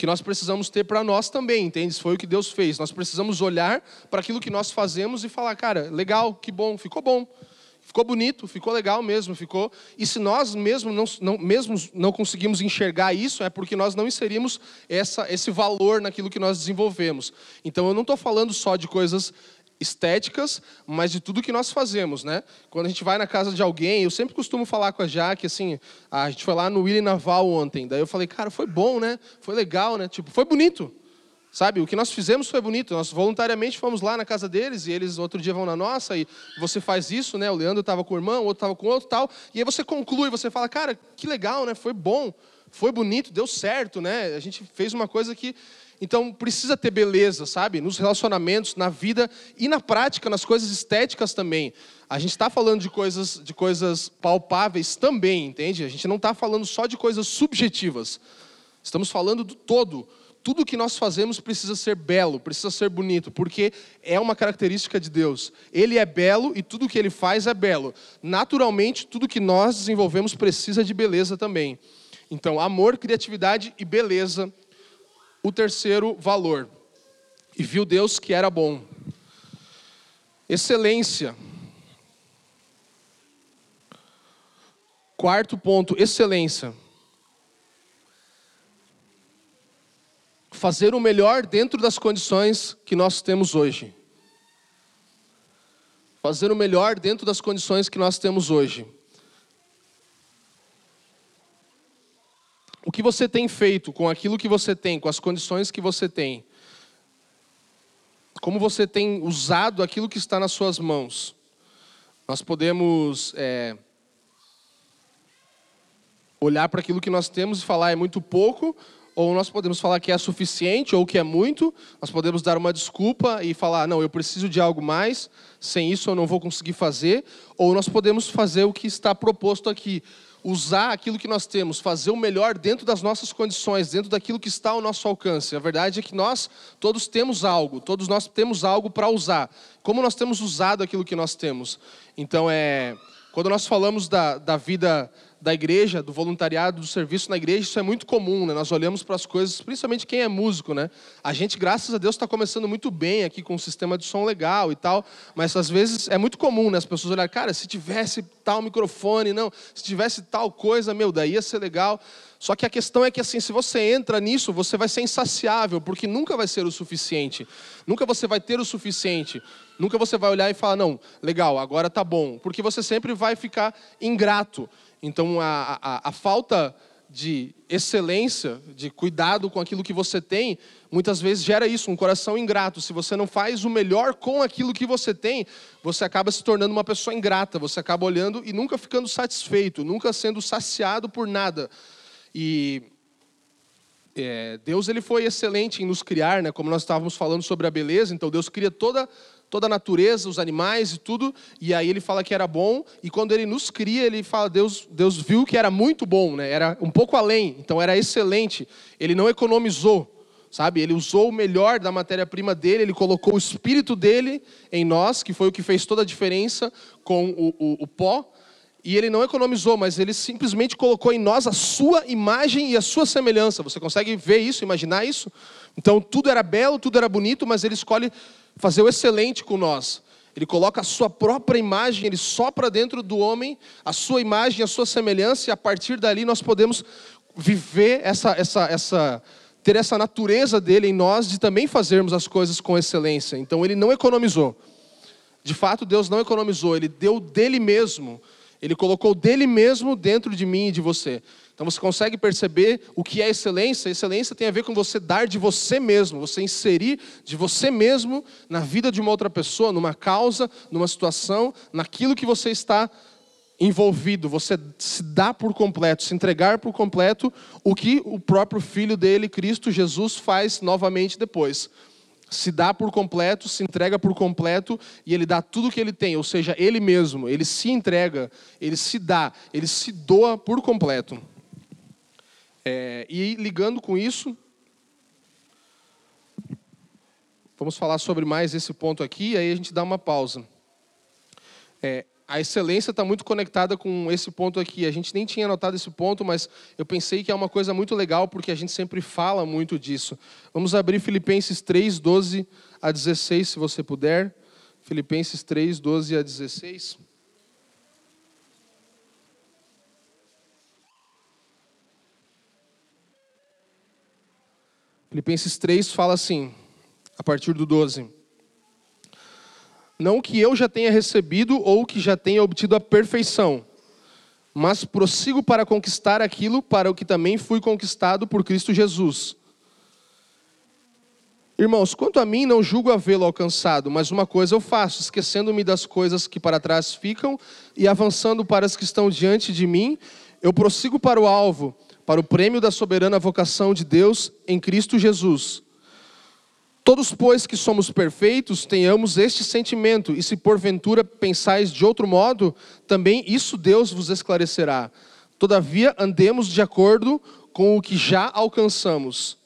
que nós precisamos ter para nós também, entende? Foi o que Deus fez. Nós precisamos olhar para aquilo que nós fazemos e falar, cara, legal, que bom, ficou bom. Ficou bonito, ficou legal mesmo, ficou. E se nós mesmo não, não, não conseguimos enxergar isso, é porque nós não inserimos essa, esse valor naquilo que nós desenvolvemos. Então eu não estou falando só de coisas estéticas, mas de tudo que nós fazemos, né? Quando a gente vai na casa de alguém, eu sempre costumo falar com a Jaque, assim, a gente foi lá no Willy Naval ontem, daí eu falei, cara, foi bom, né? Foi legal, né? Tipo, foi bonito, sabe? O que nós fizemos foi bonito, nós voluntariamente fomos lá na casa deles, e eles outro dia vão na nossa, e você faz isso, né? O Leandro estava com o irmão, o outro estava com o outro tal, e aí você conclui, você fala, cara, que legal, né? Foi bom, foi bonito, deu certo, né? A gente fez uma coisa que então precisa ter beleza, sabe? Nos relacionamentos, na vida e na prática, nas coisas estéticas também. A gente está falando de coisas, de coisas palpáveis também, entende? A gente não está falando só de coisas subjetivas. Estamos falando do todo. Tudo que nós fazemos precisa ser belo, precisa ser bonito, porque é uma característica de Deus. Ele é belo e tudo que ele faz é belo. Naturalmente, tudo que nós desenvolvemos precisa de beleza também. Então, amor, criatividade e beleza o terceiro valor. E viu Deus que era bom. Excelência. Quarto ponto, excelência. Fazer o melhor dentro das condições que nós temos hoje. Fazer o melhor dentro das condições que nós temos hoje. O que você tem feito com aquilo que você tem, com as condições que você tem? Como você tem usado aquilo que está nas suas mãos? Nós podemos é, olhar para aquilo que nós temos e falar é muito pouco, ou nós podemos falar que é suficiente ou que é muito. Nós podemos dar uma desculpa e falar não, eu preciso de algo mais. Sem isso eu não vou conseguir fazer. Ou nós podemos fazer o que está proposto aqui usar aquilo que nós temos, fazer o melhor dentro das nossas condições, dentro daquilo que está ao nosso alcance. A verdade é que nós todos temos algo, todos nós temos algo para usar. Como nós temos usado aquilo que nós temos? Então, é, quando nós falamos da, da vida da igreja, do voluntariado, do serviço na igreja, isso é muito comum, né? Nós olhamos para as coisas, principalmente quem é músico, né? A gente, graças a Deus, está começando muito bem aqui com um sistema de som legal e tal, mas às vezes é muito comum, né? As pessoas olharem, cara, se tivesse tal microfone, não, se tivesse tal coisa, meu, daí ia ser legal. Só que a questão é que assim, se você entra nisso, você vai ser insaciável, porque nunca vai ser o suficiente. Nunca você vai ter o suficiente. Nunca você vai olhar e falar, não, legal, agora tá bom. Porque você sempre vai ficar ingrato. Então, a, a, a falta de excelência, de cuidado com aquilo que você tem, muitas vezes gera isso, um coração ingrato. Se você não faz o melhor com aquilo que você tem, você acaba se tornando uma pessoa ingrata, você acaba olhando e nunca ficando satisfeito, nunca sendo saciado por nada. E é, Deus ele foi excelente em nos criar, né? como nós estávamos falando sobre a beleza, então Deus cria toda toda a natureza, os animais e tudo, e aí ele fala que era bom, e quando ele nos cria, ele fala, Deus, Deus viu que era muito bom, né? era um pouco além, então era excelente, ele não economizou, sabe? Ele usou o melhor da matéria-prima dele, ele colocou o espírito dele em nós, que foi o que fez toda a diferença com o, o, o pó, e ele não economizou, mas ele simplesmente colocou em nós a sua imagem e a sua semelhança. Você consegue ver isso, imaginar isso? Então tudo era belo, tudo era bonito, mas ele escolhe fazer o excelente com nós. Ele coloca a sua própria imagem, ele sopra dentro do homem a sua imagem, a sua semelhança, e a partir dali nós podemos viver essa, essa, essa, ter essa natureza dele em nós de também fazermos as coisas com excelência. Então ele não economizou. De fato, Deus não economizou, ele deu dele mesmo. Ele colocou dele mesmo dentro de mim e de você. Então você consegue perceber o que é excelência? Excelência tem a ver com você dar de você mesmo, você inserir de você mesmo na vida de uma outra pessoa, numa causa, numa situação, naquilo que você está envolvido, você se dá por completo, se entregar por completo o que o próprio filho dele, Cristo Jesus, faz novamente depois. Se dá por completo, se entrega por completo e ele dá tudo o que ele tem, ou seja, ele mesmo, ele se entrega, ele se dá, ele se doa por completo. É, e ligando com isso, Vamos falar sobre mais esse ponto aqui, aí a gente dá uma pausa. É, a excelência está muito conectada com esse ponto aqui. A gente nem tinha notado esse ponto, mas eu pensei que é uma coisa muito legal, porque a gente sempre fala muito disso. Vamos abrir Filipenses 3, 12 a 16, se você puder. Filipenses 3, 12 a 16. Filipenses 3 fala assim: a partir do 12. Não que eu já tenha recebido ou que já tenha obtido a perfeição, mas prossigo para conquistar aquilo para o que também fui conquistado por Cristo Jesus. Irmãos, quanto a mim, não julgo havê-lo alcançado, mas uma coisa eu faço, esquecendo-me das coisas que para trás ficam e avançando para as que estão diante de mim, eu prossigo para o alvo, para o prêmio da soberana vocação de Deus em Cristo Jesus. Todos, pois, que somos perfeitos, tenhamos este sentimento, e se porventura pensais de outro modo, também isso Deus vos esclarecerá. Todavia, andemos de acordo com o que já alcançamos.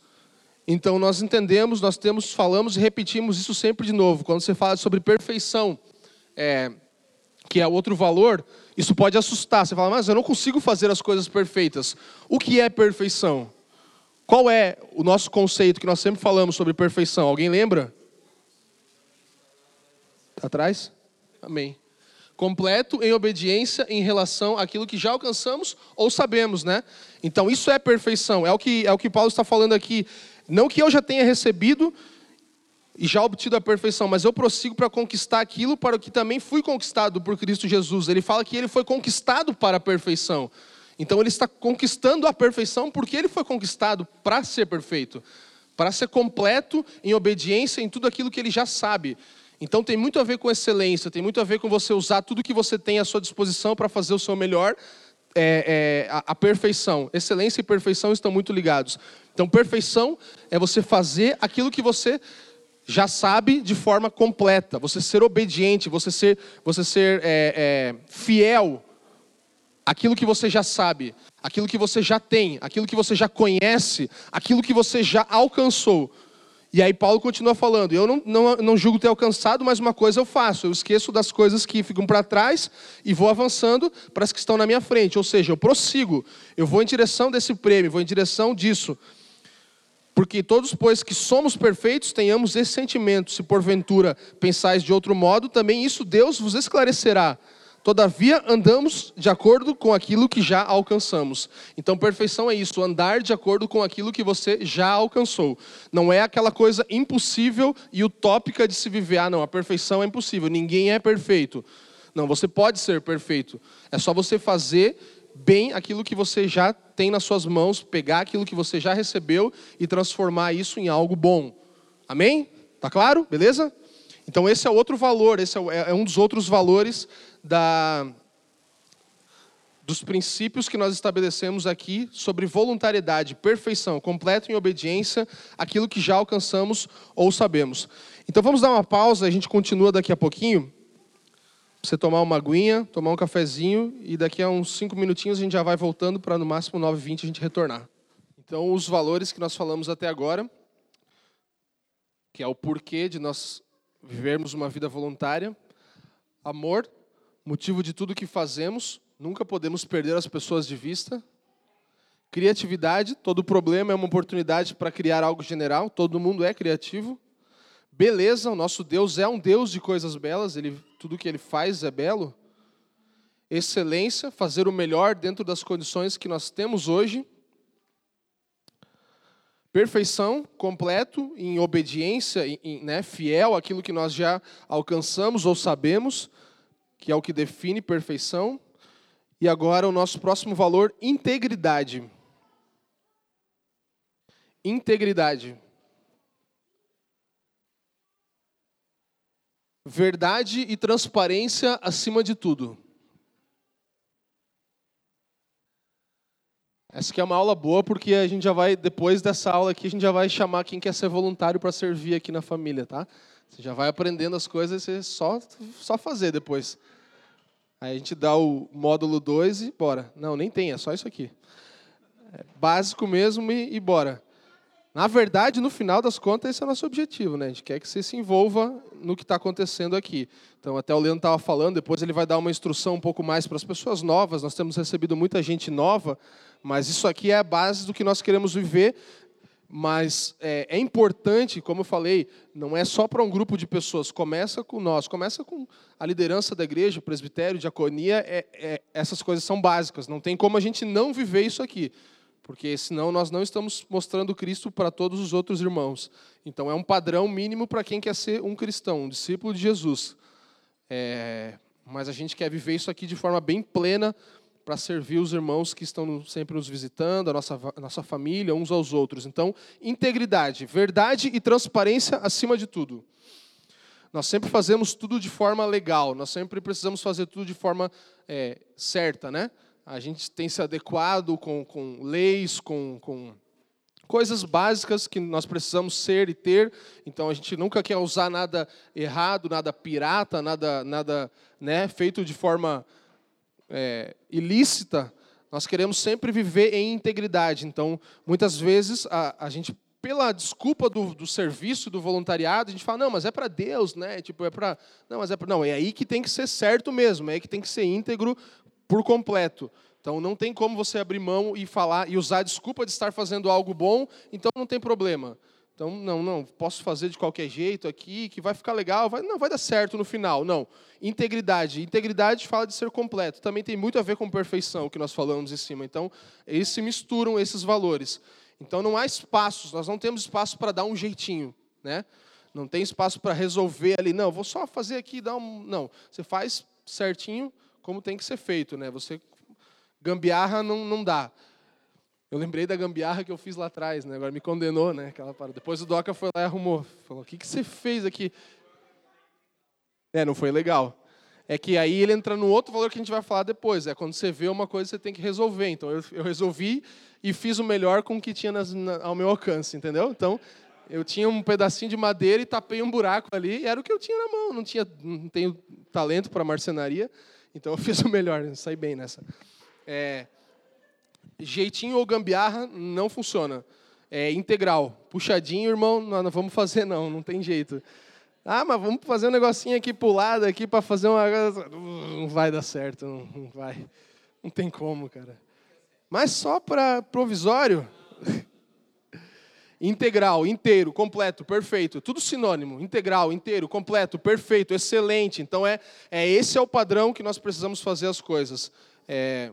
Então, nós entendemos, nós temos, falamos e repetimos isso sempre de novo. Quando você fala sobre perfeição, é, que é outro valor, isso pode assustar. Você fala, mas eu não consigo fazer as coisas perfeitas. O que é perfeição? Qual é o nosso conceito que nós sempre falamos sobre perfeição? Alguém lembra? Tá atrás? Amém. Completo em obediência em relação àquilo que já alcançamos ou sabemos, né? Então isso é perfeição. É o que é o que Paulo está falando aqui. Não que eu já tenha recebido e já obtido a perfeição, mas eu prossigo para conquistar aquilo para o que também fui conquistado por Cristo Jesus. Ele fala que ele foi conquistado para a perfeição. Então ele está conquistando a perfeição porque ele foi conquistado para ser perfeito, para ser completo em obediência em tudo aquilo que ele já sabe. Então tem muito a ver com excelência, tem muito a ver com você usar tudo que você tem à sua disposição para fazer o seu melhor, é, é, a, a perfeição. Excelência e perfeição estão muito ligados. Então perfeição é você fazer aquilo que você já sabe de forma completa, você ser obediente, você ser, você ser é, é, fiel aquilo que você já sabe, aquilo que você já tem, aquilo que você já conhece, aquilo que você já alcançou. E aí Paulo continua falando: eu não, não, não julgo ter alcançado, mas uma coisa eu faço, eu esqueço das coisas que ficam para trás e vou avançando para as que estão na minha frente. Ou seja, eu prossigo, eu vou em direção desse prêmio, vou em direção disso. Porque todos, pois que somos perfeitos, tenhamos esse sentimento. Se porventura pensais de outro modo, também isso Deus vos esclarecerá. Todavia, andamos de acordo com aquilo que já alcançamos. Então, perfeição é isso, andar de acordo com aquilo que você já alcançou. Não é aquela coisa impossível e utópica de se viver. Ah, não, a perfeição é impossível, ninguém é perfeito. Não, você pode ser perfeito. É só você fazer bem aquilo que você já tem nas suas mãos, pegar aquilo que você já recebeu e transformar isso em algo bom. Amém? Tá claro? Beleza? Então, esse é outro valor, esse é, é um dos outros valores da, dos princípios que nós estabelecemos aqui sobre voluntariedade, perfeição, completo em obediência aquilo que já alcançamos ou sabemos. Então vamos dar uma pausa, a gente continua daqui a pouquinho. Você tomar uma aguinha, tomar um cafezinho e daqui a uns cinco minutinhos a gente já vai voltando para no máximo 9h20 a gente retornar. Então os valores que nós falamos até agora, que é o porquê de nós vivermos uma vida voluntária, amor, motivo de tudo que fazemos, nunca podemos perder as pessoas de vista. Criatividade, todo problema é uma oportunidade para criar algo general, todo mundo é criativo. Beleza, o nosso Deus é um Deus de coisas belas, ele, tudo que ele faz é belo. Excelência, fazer o melhor dentro das condições que nós temos hoje. Perfeição, completo em obediência, em, né, fiel àquilo que nós já alcançamos ou sabemos que é o que define perfeição. E agora o nosso próximo valor, integridade. Integridade. Verdade e transparência acima de tudo. Essa aqui é uma aula boa porque a gente já vai, depois dessa aula aqui, a gente já vai chamar quem quer ser voluntário para servir aqui na família, tá? Você já vai aprendendo as coisas, você só só fazer depois. Aí a gente dá o módulo 2 e bora. Não, nem tem, é só isso aqui. É básico mesmo e, e bora. Na verdade, no final das contas, esse é o nosso objetivo, né? A gente quer que você se envolva no que está acontecendo aqui. Então, até o Leandro estava falando, depois ele vai dar uma instrução um pouco mais para as pessoas novas. Nós temos recebido muita gente nova, mas isso aqui é a base do que nós queremos viver. Mas é, é importante, como eu falei, não é só para um grupo de pessoas. Começa com nós, começa com a liderança da igreja, o presbitério, diaconia. É, é, essas coisas são básicas. Não tem como a gente não viver isso aqui porque senão nós não estamos mostrando Cristo para todos os outros irmãos. Então é um padrão mínimo para quem quer ser um cristão, um discípulo de Jesus. É, mas a gente quer viver isso aqui de forma bem plena para servir os irmãos que estão sempre nos visitando, a nossa, a nossa família, uns aos outros. Então, integridade, verdade e transparência acima de tudo. Nós sempre fazemos tudo de forma legal, nós sempre precisamos fazer tudo de forma é, certa, né? A gente tem se adequado com, com leis, com, com coisas básicas que nós precisamos ser e ter. Então a gente nunca quer usar nada errado, nada pirata, nada, nada né, feito de forma é, ilícita. Nós queremos sempre viver em integridade. Então, muitas vezes, a, a gente, pela desculpa do, do serviço, do voluntariado, a gente fala, não, mas é para Deus, né? Tipo, é para. Não, mas é para. Não, é aí que tem que ser certo mesmo, é aí que tem que ser íntegro por completo. Então não tem como você abrir mão e falar e usar a desculpa de estar fazendo algo bom, então não tem problema. Então, não, não, posso fazer de qualquer jeito aqui, que vai ficar legal, vai, não, vai dar certo no final. Não. Integridade. Integridade fala de ser completo. Também tem muito a ver com perfeição, que nós falamos em cima. Então, eles se misturam, esses valores. Então, não há espaços, nós não temos espaço para dar um jeitinho. Né? Não tem espaço para resolver ali, não, vou só fazer aqui, dar um. Não. Você faz certinho, como tem que ser feito, né? Você gambiarra não, não dá. Eu lembrei da gambiarra que eu fiz lá atrás, né? Agora me condenou, né? Aquela parada. Depois o Doca foi lá e arrumou. Falou: "O que que você fez aqui?" É, não foi legal. É que aí ele entra no outro valor que a gente vai falar depois. É quando você vê uma coisa, você tem que resolver. Então eu, eu resolvi e fiz o melhor com o que tinha nas, na, ao meu alcance, entendeu? Então eu tinha um pedacinho de madeira e tapei um buraco ali. E era o que eu tinha na mão. Não tinha, não tenho talento para marcenaria. Então eu fiz o melhor, saí bem nessa. É, jeitinho ou gambiarra não funciona. É integral. Puxadinho, irmão, não, não vamos fazer não, não tem jeito. Ah, mas vamos fazer um negocinho aqui pro lado aqui para fazer uma não vai dar certo, não, não vai. Não tem como, cara. Mas só para provisório, Integral, inteiro, completo, perfeito. Tudo sinônimo. Integral, inteiro, completo, perfeito, excelente. Então, é, é esse é o padrão que nós precisamos fazer as coisas. É,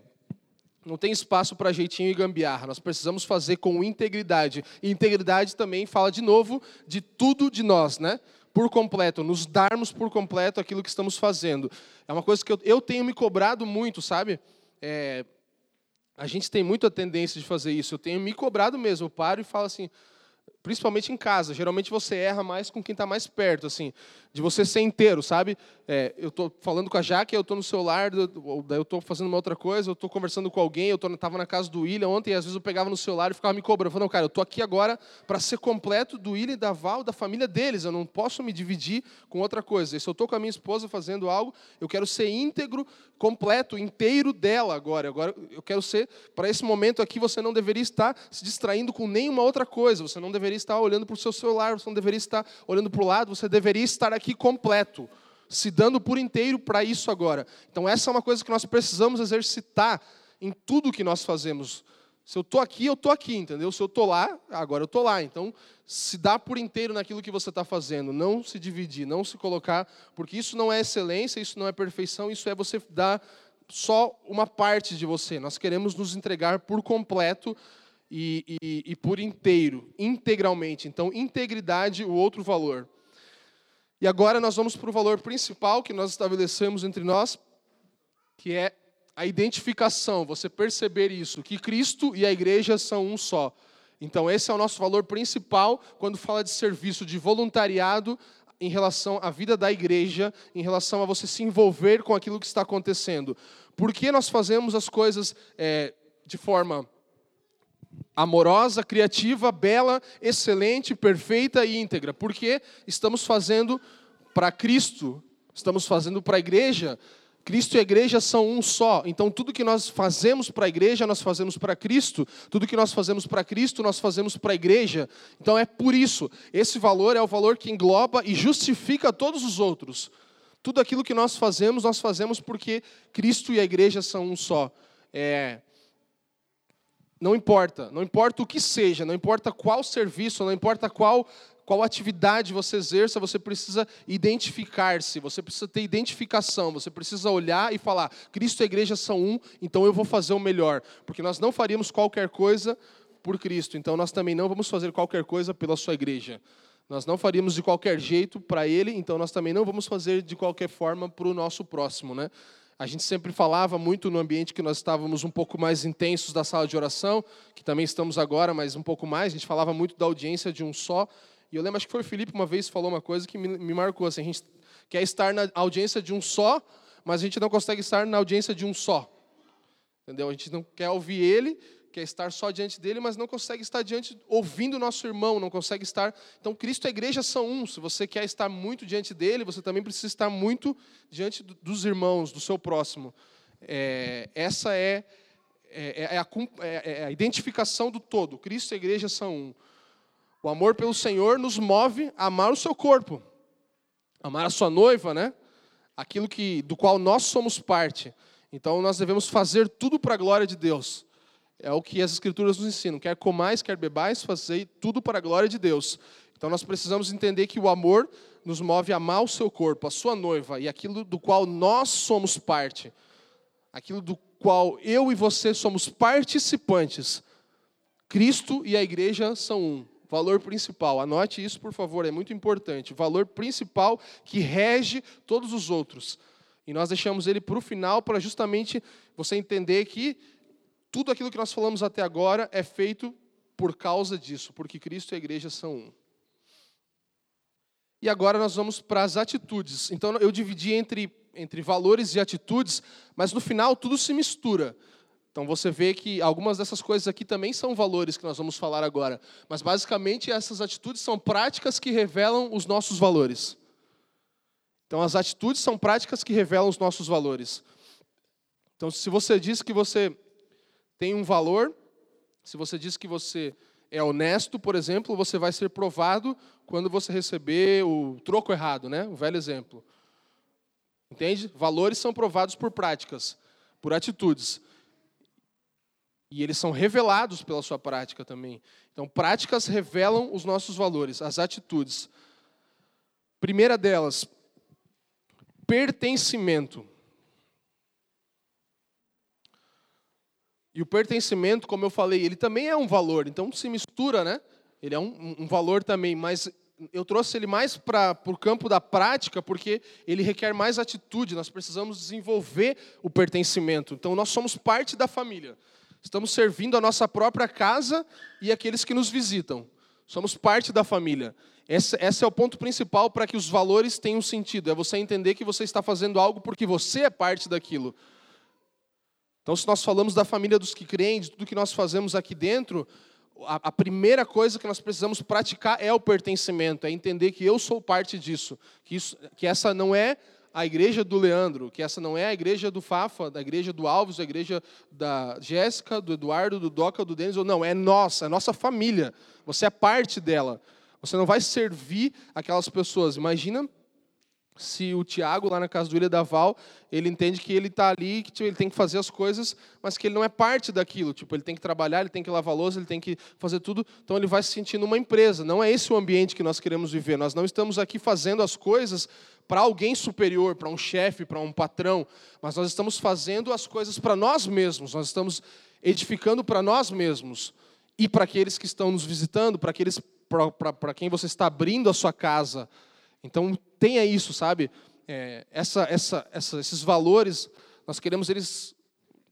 não tem espaço para jeitinho e gambiarra. Nós precisamos fazer com integridade. E integridade também fala, de novo, de tudo de nós, né? Por completo, nos darmos por completo aquilo que estamos fazendo. É uma coisa que eu, eu tenho me cobrado muito, sabe? É, a gente tem muita tendência de fazer isso. Eu tenho me cobrado mesmo. Eu paro e falo assim: principalmente em casa. Geralmente você erra mais com quem está mais perto, assim, de você ser inteiro, sabe? É, eu estou falando com a Jaque, eu estou no celular, daí eu estou fazendo uma outra coisa, eu estou conversando com alguém, eu estava na casa do William ontem, e às vezes eu pegava no celular e ficava me cobrando. Eu falava, não, cara, eu estou aqui agora para ser completo do William, da Val, da família deles. Eu não posso me dividir com outra coisa. E se eu estou com a minha esposa fazendo algo, eu quero ser íntegro, completo, inteiro dela agora. Agora eu quero ser, para esse momento aqui, você não deveria estar se distraindo com nenhuma outra coisa. Você não deveria estar olhando para o seu celular, você não deveria estar olhando para o lado, você deveria estar aqui completo se dando por inteiro para isso agora. Então, essa é uma coisa que nós precisamos exercitar em tudo que nós fazemos. Se eu estou aqui, eu estou aqui, entendeu? Se eu estou lá, agora eu estou lá. Então, se dá por inteiro naquilo que você está fazendo. Não se dividir, não se colocar, porque isso não é excelência, isso não é perfeição, isso é você dar só uma parte de você. Nós queremos nos entregar por completo e, e, e por inteiro, integralmente. Então, integridade, o outro valor. E agora nós vamos para o valor principal que nós estabelecemos entre nós, que é a identificação, você perceber isso, que Cristo e a igreja são um só. Então, esse é o nosso valor principal quando fala de serviço, de voluntariado em relação à vida da igreja, em relação a você se envolver com aquilo que está acontecendo. Por que nós fazemos as coisas é, de forma amorosa, criativa, bela, excelente, perfeita e íntegra. Porque estamos fazendo para Cristo, estamos fazendo para a igreja, Cristo e a igreja são um só. Então, tudo que nós fazemos para a igreja, nós fazemos para Cristo. Tudo que nós fazemos para Cristo, nós fazemos para a igreja. Então, é por isso. Esse valor é o valor que engloba e justifica todos os outros. Tudo aquilo que nós fazemos, nós fazemos porque Cristo e a igreja são um só. É, não importa, não importa o que seja, não importa qual serviço, não importa qual qual atividade você exerça, você precisa identificar-se, você precisa ter identificação, você precisa olhar e falar: Cristo e a igreja são um, então eu vou fazer o melhor, porque nós não faríamos qualquer coisa por Cristo, então nós também não vamos fazer qualquer coisa pela sua igreja. Nós não faríamos de qualquer jeito para ele, então nós também não vamos fazer de qualquer forma para o nosso próximo, né? A gente sempre falava muito no ambiente que nós estávamos um pouco mais intensos da sala de oração, que também estamos agora, mas um pouco mais. A gente falava muito da audiência de um só. E eu lembro, acho que foi o Felipe uma vez falou uma coisa que me, me marcou. Assim, a gente quer estar na audiência de um só, mas a gente não consegue estar na audiência de um só. Entendeu? A gente não quer ouvir ele, quer estar só diante dele, mas não consegue estar diante, ouvindo o nosso irmão, não consegue estar. Então, Cristo e a igreja são um. Se você quer estar muito diante dele, você também precisa estar muito diante dos irmãos, do seu próximo. É, essa é, é, é, a, é, é a identificação do todo. Cristo e a igreja são um. O amor pelo Senhor nos move a amar o seu corpo, amar a sua noiva, né? Aquilo que do qual nós somos parte. Então nós devemos fazer tudo para a glória de Deus. É o que as escrituras nos ensinam. Quer comais, quer bebais, fazer tudo para a glória de Deus. Então nós precisamos entender que o amor nos move a amar o seu corpo, a sua noiva e aquilo do qual nós somos parte. Aquilo do qual eu e você somos participantes. Cristo e a igreja são um valor principal. Anote isso, por favor, é muito importante. Valor principal que rege todos os outros. E nós deixamos ele para o final para justamente você entender que tudo aquilo que nós falamos até agora é feito por causa disso, porque Cristo e a igreja são um. E agora nós vamos para as atitudes. Então eu dividi entre, entre valores e atitudes, mas no final tudo se mistura. Então você vê que algumas dessas coisas aqui também são valores que nós vamos falar agora. Mas basicamente essas atitudes são práticas que revelam os nossos valores. Então as atitudes são práticas que revelam os nossos valores. Então se você diz que você tem um valor, se você diz que você é honesto, por exemplo, você vai ser provado quando você receber o troco errado, né? O velho exemplo. Entende? Valores são provados por práticas, por atitudes. E eles são revelados pela sua prática também. Então, práticas revelam os nossos valores, as atitudes. Primeira delas, pertencimento. E o pertencimento, como eu falei, ele também é um valor, então se mistura, né? Ele é um, um valor também, mas eu trouxe ele mais para o campo da prática, porque ele requer mais atitude, nós precisamos desenvolver o pertencimento. Então, nós somos parte da família. Estamos servindo a nossa própria casa e aqueles que nos visitam. Somos parte da família. Esse, esse é o ponto principal para que os valores tenham sentido. É você entender que você está fazendo algo porque você é parte daquilo. Então, se nós falamos da família dos que creem, de tudo que nós fazemos aqui dentro, a, a, primeira coisa que nós precisamos praticar é o pertencimento, é entender que eu sou parte disso, que, isso, que essa não é a igreja do Leandro, que essa não é a igreja do Fafa, da igreja do Alves, a igreja da Jéssica, do Eduardo, do Doca, do Denis, ou não, é nossa, é nossa família. Você é parte dela. Você não vai servir aquelas pessoas. Imagina se o Tiago, lá na casa do Ilha da Val, ele entende que ele está ali, que tipo, ele tem que fazer as coisas, mas que ele não é parte daquilo. Tipo, ele tem que trabalhar, ele tem que lavar louça, ele tem que fazer tudo. Então ele vai se sentir numa empresa. Não é esse o ambiente que nós queremos viver. Nós não estamos aqui fazendo as coisas para alguém superior, para um chefe, para um patrão, mas nós estamos fazendo as coisas para nós mesmos. Nós estamos edificando para nós mesmos e para aqueles que estão nos visitando, para aqueles para quem você está abrindo a sua casa. Então tenha isso, sabe? É, essa, essa, essa, esses valores, nós queremos eles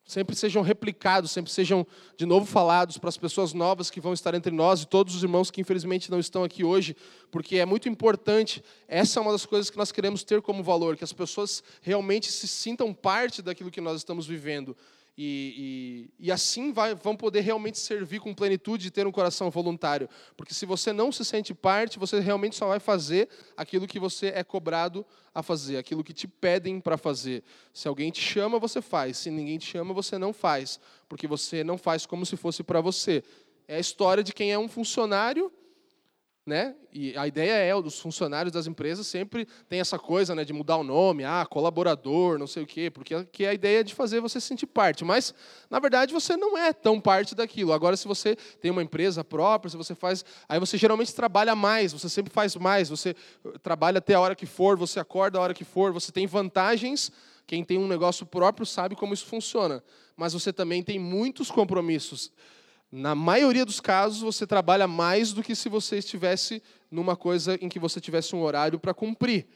sempre sejam replicados, sempre sejam de novo falados para as pessoas novas que vão estar entre nós e todos os irmãos que infelizmente não estão aqui hoje, porque é muito importante. Essa é uma das coisas que nós queremos ter como valor, que as pessoas realmente se sintam parte daquilo que nós estamos vivendo. E, e, e, assim vai, vão poder realmente servir com plenitude e ter um coração voluntário. Porque se você não se sente parte, você realmente só vai fazer aquilo que você é cobrado a fazer, aquilo que te pedem para fazer. Se alguém te chama, você faz. Se ninguém te chama, você não faz. Porque você não faz como se fosse para você. É a história de quem é um funcionário né? E a ideia é, os funcionários das empresas sempre tem essa coisa né, de mudar o nome, ah, colaborador, não sei o quê, porque que é a ideia de fazer você se sentir parte. Mas, na verdade, você não é tão parte daquilo. Agora, se você tem uma empresa própria, se você faz. Aí você geralmente trabalha mais, você sempre faz mais, você trabalha até a hora que for, você acorda a hora que for, você tem vantagens. Quem tem um negócio próprio sabe como isso funciona. Mas você também tem muitos compromissos. Na maioria dos casos, você trabalha mais do que se você estivesse numa coisa em que você tivesse um horário para cumprir.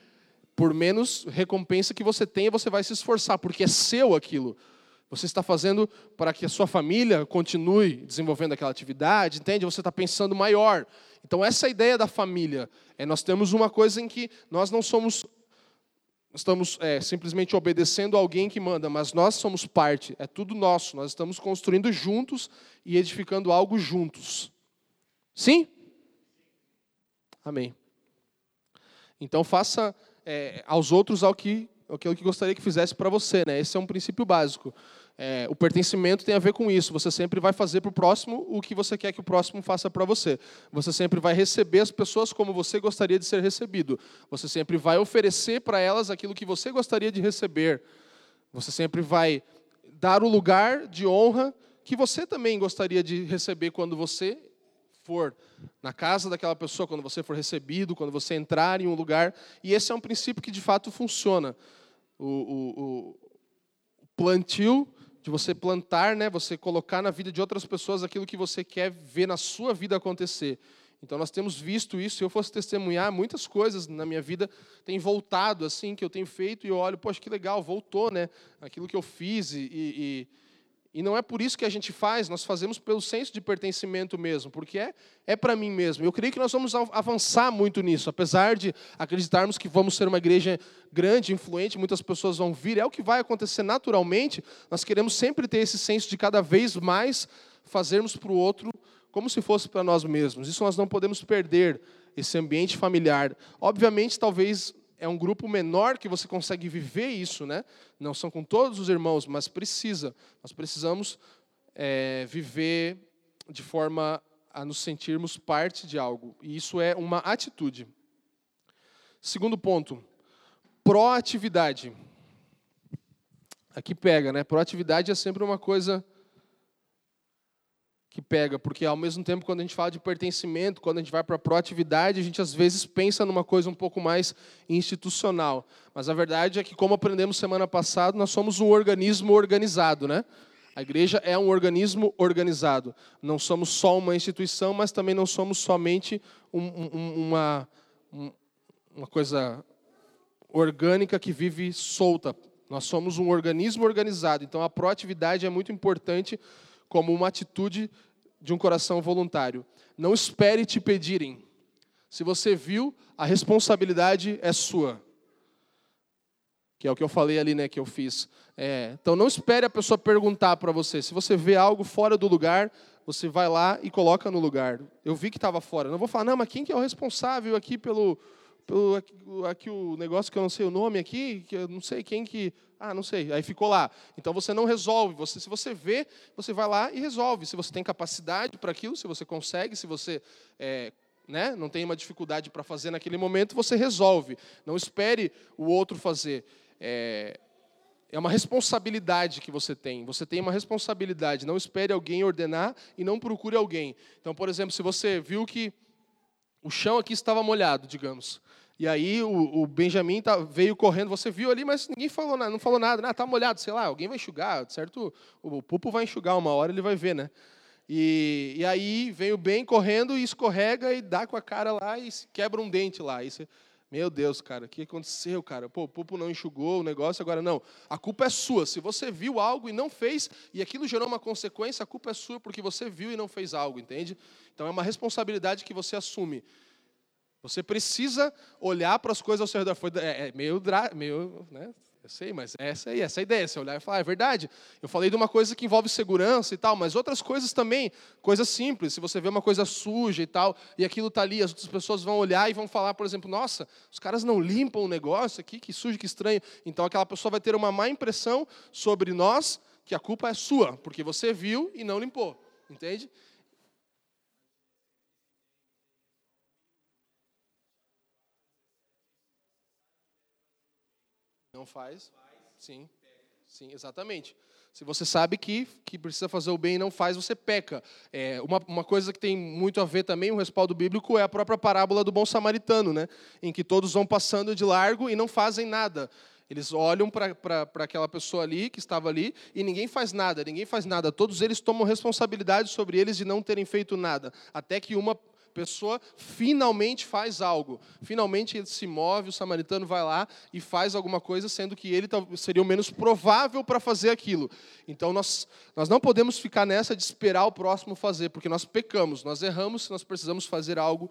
Por menos recompensa que você tenha, você vai se esforçar, porque é seu aquilo. Você está fazendo para que a sua família continue desenvolvendo aquela atividade, entende? Você está pensando maior. Então, essa é ideia da família. É, nós temos uma coisa em que nós não somos estamos é, simplesmente obedecendo alguém que manda, mas nós somos parte, é tudo nosso, nós estamos construindo juntos e edificando algo juntos. Sim? Amém. Então faça é, aos outros ao que, aquilo que gostaria que fizesse para você, né? Esse é um princípio básico. É, o pertencimento tem a ver com isso. Você sempre vai fazer para o próximo o que você quer que o próximo faça para você. Você sempre vai receber as pessoas como você gostaria de ser recebido. Você sempre vai oferecer para elas aquilo que você gostaria de receber. Você sempre vai dar o lugar de honra que você também gostaria de receber quando você for na casa daquela pessoa, quando você for recebido, quando você entrar em um lugar. E esse é um princípio que de fato funciona. O, o, o plantio de você plantar, né, você colocar na vida de outras pessoas aquilo que você quer ver na sua vida acontecer. Então nós temos visto isso. Se eu fosse testemunhar, muitas coisas na minha vida têm voltado assim que eu tenho feito e eu olho, poxa, que legal, voltou, né? Aquilo que eu fiz e, e, e não é por isso que a gente faz, nós fazemos pelo senso de pertencimento mesmo, porque é, é para mim mesmo. Eu creio que nós vamos avançar muito nisso, apesar de acreditarmos que vamos ser uma igreja grande, influente, muitas pessoas vão vir, é o que vai acontecer naturalmente. Nós queremos sempre ter esse senso de cada vez mais fazermos para o outro como se fosse para nós mesmos. Isso nós não podemos perder, esse ambiente familiar. Obviamente, talvez é um grupo menor que você consegue viver isso, né? Não são com todos os irmãos, mas precisa. Nós precisamos é, viver de forma a nos sentirmos parte de algo. E isso é uma atitude. Segundo ponto, proatividade. Aqui pega, né? Proatividade é sempre uma coisa que pega, porque ao mesmo tempo, quando a gente fala de pertencimento, quando a gente vai para a proatividade, a gente às vezes pensa numa coisa um pouco mais institucional. Mas a verdade é que, como aprendemos semana passada, nós somos um organismo organizado, né? A igreja é um organismo organizado. Não somos só uma instituição, mas também não somos somente um, um, uma, uma coisa orgânica que vive solta. Nós somos um organismo organizado. Então, a proatividade é muito importante como uma atitude de um coração voluntário. Não espere te pedirem. Se você viu, a responsabilidade é sua. Que é o que eu falei ali, né, que eu fiz. É, então não espere a pessoa perguntar para você. Se você vê algo fora do lugar, você vai lá e coloca no lugar. Eu vi que estava fora. Não vou falar, não, mas quem que é o responsável aqui pelo, pelo aqui, aqui, o negócio que eu não sei o nome aqui, que eu não sei quem que ah, não sei. Aí ficou lá. Então você não resolve. Você, se você vê, você vai lá e resolve. Se você tem capacidade para aquilo, se você consegue, se você é, né, não tem uma dificuldade para fazer naquele momento, você resolve. Não espere o outro fazer. É, é uma responsabilidade que você tem. Você tem uma responsabilidade. Não espere alguém ordenar e não procure alguém. Então, por exemplo, se você viu que o chão aqui estava molhado, digamos. E aí o, o Benjamin tá, veio correndo, você viu ali, mas ninguém falou nada, não falou nada, né? Tá molhado, sei lá, alguém vai enxugar, certo? O, o pupo vai enxugar uma hora, ele vai ver, né? E, e aí vem o Ben correndo e escorrega e dá com a cara lá e quebra um dente lá. Você, meu Deus, cara, o que aconteceu, cara? Pô, o pupo não enxugou o negócio, agora não. A culpa é sua. Se você viu algo e não fez, e aquilo gerou uma consequência, a culpa é sua porque você viu e não fez algo, entende? Então é uma responsabilidade que você assume. Você precisa olhar para as coisas ao seu redor. Foi, é, é meio, meio né? Eu sei, mas é essa aí, essa é a ideia. Você olhar e falar, ah, é verdade. Eu falei de uma coisa que envolve segurança e tal, mas outras coisas também, coisas simples. Se você vê uma coisa suja e tal, e aquilo está ali, as outras pessoas vão olhar e vão falar, por exemplo, nossa, os caras não limpam o negócio aqui, que sujo, que estranho. Então aquela pessoa vai ter uma má impressão sobre nós, que a culpa é sua, porque você viu e não limpou. Entende? Não faz? Sim. Sim, exatamente. Se você sabe que, que precisa fazer o bem e não faz, você peca. É, uma, uma coisa que tem muito a ver também, o respaldo bíblico, é a própria parábola do bom samaritano, né? em que todos vão passando de largo e não fazem nada. Eles olham para aquela pessoa ali, que estava ali, e ninguém faz nada, ninguém faz nada. Todos eles tomam responsabilidade sobre eles de não terem feito nada. Até que uma pessoa finalmente faz algo. Finalmente ele se move, o samaritano vai lá e faz alguma coisa, sendo que ele seria o menos provável para fazer aquilo. Então nós, nós não podemos ficar nessa de esperar o próximo fazer, porque nós pecamos, nós erramos se nós precisamos fazer algo,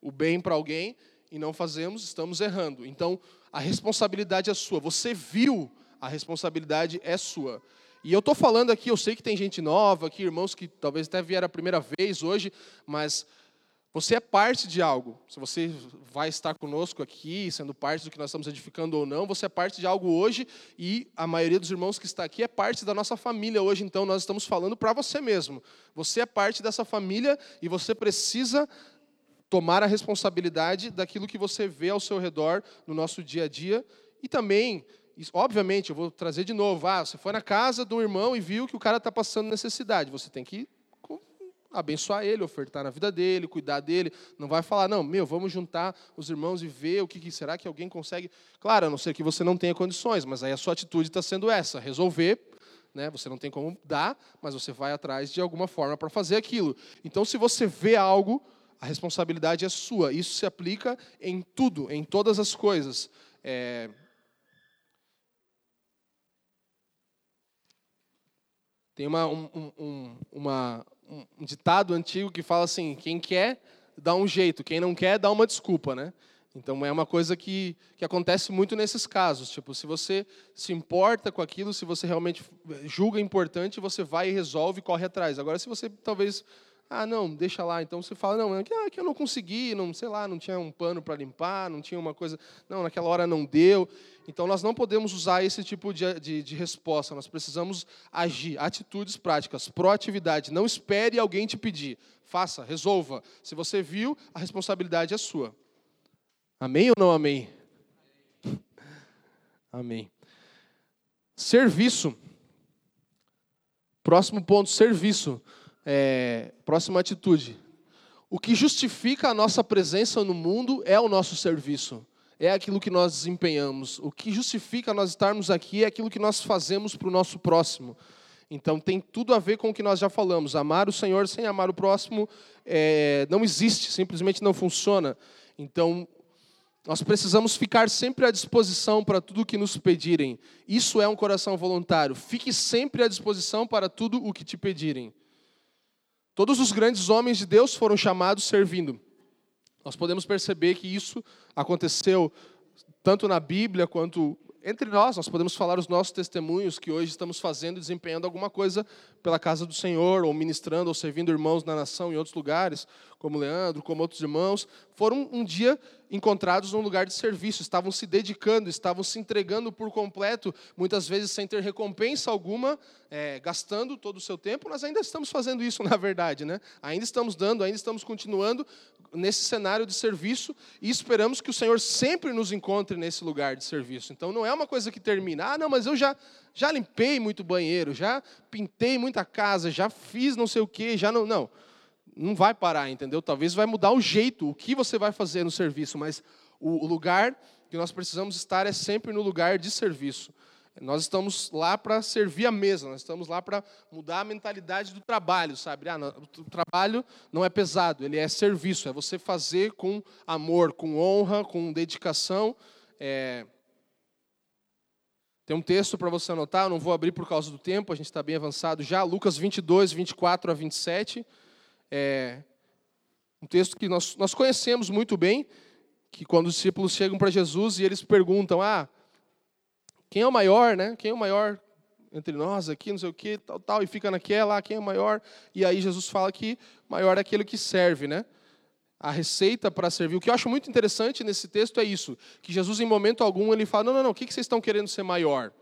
o bem para alguém, e não fazemos, estamos errando. Então a responsabilidade é sua. Você viu, a responsabilidade é sua. E eu estou falando aqui, eu sei que tem gente nova aqui, irmãos que talvez até vieram a primeira vez hoje, mas você é parte de algo. Se você vai estar conosco aqui, sendo parte do que nós estamos edificando ou não, você é parte de algo hoje e a maioria dos irmãos que está aqui é parte da nossa família hoje. Então nós estamos falando para você mesmo. Você é parte dessa família e você precisa tomar a responsabilidade daquilo que você vê ao seu redor no nosso dia a dia e também obviamente, eu vou trazer de novo. Ah, você foi na casa um irmão e viu que o cara está passando necessidade. Você tem que abençoar ele, ofertar na vida dele, cuidar dele. Não vai falar, não, meu, vamos juntar os irmãos e ver o que, que será que alguém consegue. Claro, a não ser que você não tenha condições, mas aí a sua atitude está sendo essa: resolver. Né? Você não tem como dar, mas você vai atrás de alguma forma para fazer aquilo. Então, se você vê algo, a responsabilidade é sua. Isso se aplica em tudo, em todas as coisas. É... Tem uma, um, um, uma, um ditado antigo que fala assim: quem quer dá um jeito, quem não quer dá uma desculpa, né? Então é uma coisa que, que acontece muito nesses casos. Tipo, se você se importa com aquilo, se você realmente julga importante, você vai e resolve, corre atrás. Agora, se você talvez ah, não, deixa lá. Então você fala, não, é que, ah, que eu não consegui, não, sei lá, não tinha um pano para limpar, não tinha uma coisa, não, naquela hora não deu. Então nós não podemos usar esse tipo de, de, de resposta. Nós precisamos agir, atitudes práticas, proatividade. Não espere alguém te pedir. Faça, resolva. Se você viu, a responsabilidade é sua. Amém ou não amém? Amém. Serviço. Próximo ponto, serviço. É, próxima atitude. O que justifica a nossa presença no mundo é o nosso serviço, é aquilo que nós desempenhamos. O que justifica nós estarmos aqui é aquilo que nós fazemos para o nosso próximo. Então tem tudo a ver com o que nós já falamos. Amar o Senhor sem amar o próximo é, não existe, simplesmente não funciona. Então nós precisamos ficar sempre à disposição para tudo o que nos pedirem. Isso é um coração voluntário. Fique sempre à disposição para tudo o que te pedirem. Todos os grandes homens de Deus foram chamados servindo. Nós podemos perceber que isso aconteceu tanto na Bíblia quanto entre nós. Nós podemos falar os nossos testemunhos que hoje estamos fazendo, desempenhando alguma coisa pela casa do Senhor, ou ministrando, ou servindo irmãos na nação em outros lugares, como Leandro, como outros irmãos, foram um dia encontrados num lugar de serviço, estavam se dedicando, estavam se entregando por completo, muitas vezes sem ter recompensa alguma, é, gastando todo o seu tempo, nós ainda estamos fazendo isso, na verdade, né? Ainda estamos dando, ainda estamos continuando nesse cenário de serviço e esperamos que o Senhor sempre nos encontre nesse lugar de serviço. Então não é uma coisa que termina, ah, não, mas eu já, já limpei muito banheiro, já pintei muita casa, já fiz não sei o quê, já não. Não não vai parar, entendeu? Talvez vai mudar o jeito, o que você vai fazer no serviço, mas o lugar que nós precisamos estar é sempre no lugar de serviço. Nós estamos lá para servir a mesa, nós estamos lá para mudar a mentalidade do trabalho, sabe? Ah, o trabalho não é pesado, ele é serviço, é você fazer com amor, com honra, com dedicação. É... Tem um texto para você anotar, eu não vou abrir por causa do tempo, a gente está bem avançado já, Lucas 22, 24 a 27 é um texto que nós, nós conhecemos muito bem, que quando os discípulos chegam para Jesus e eles perguntam: Ah, quem é o maior, né? Quem é o maior entre nós aqui, não sei o que, tal, tal, e fica naquela, quem é o maior? E aí Jesus fala que maior é aquele que serve, né? A receita para servir. O que eu acho muito interessante nesse texto é isso, que Jesus em momento algum ele fala: "Não, não, não, o que vocês estão querendo ser maior?"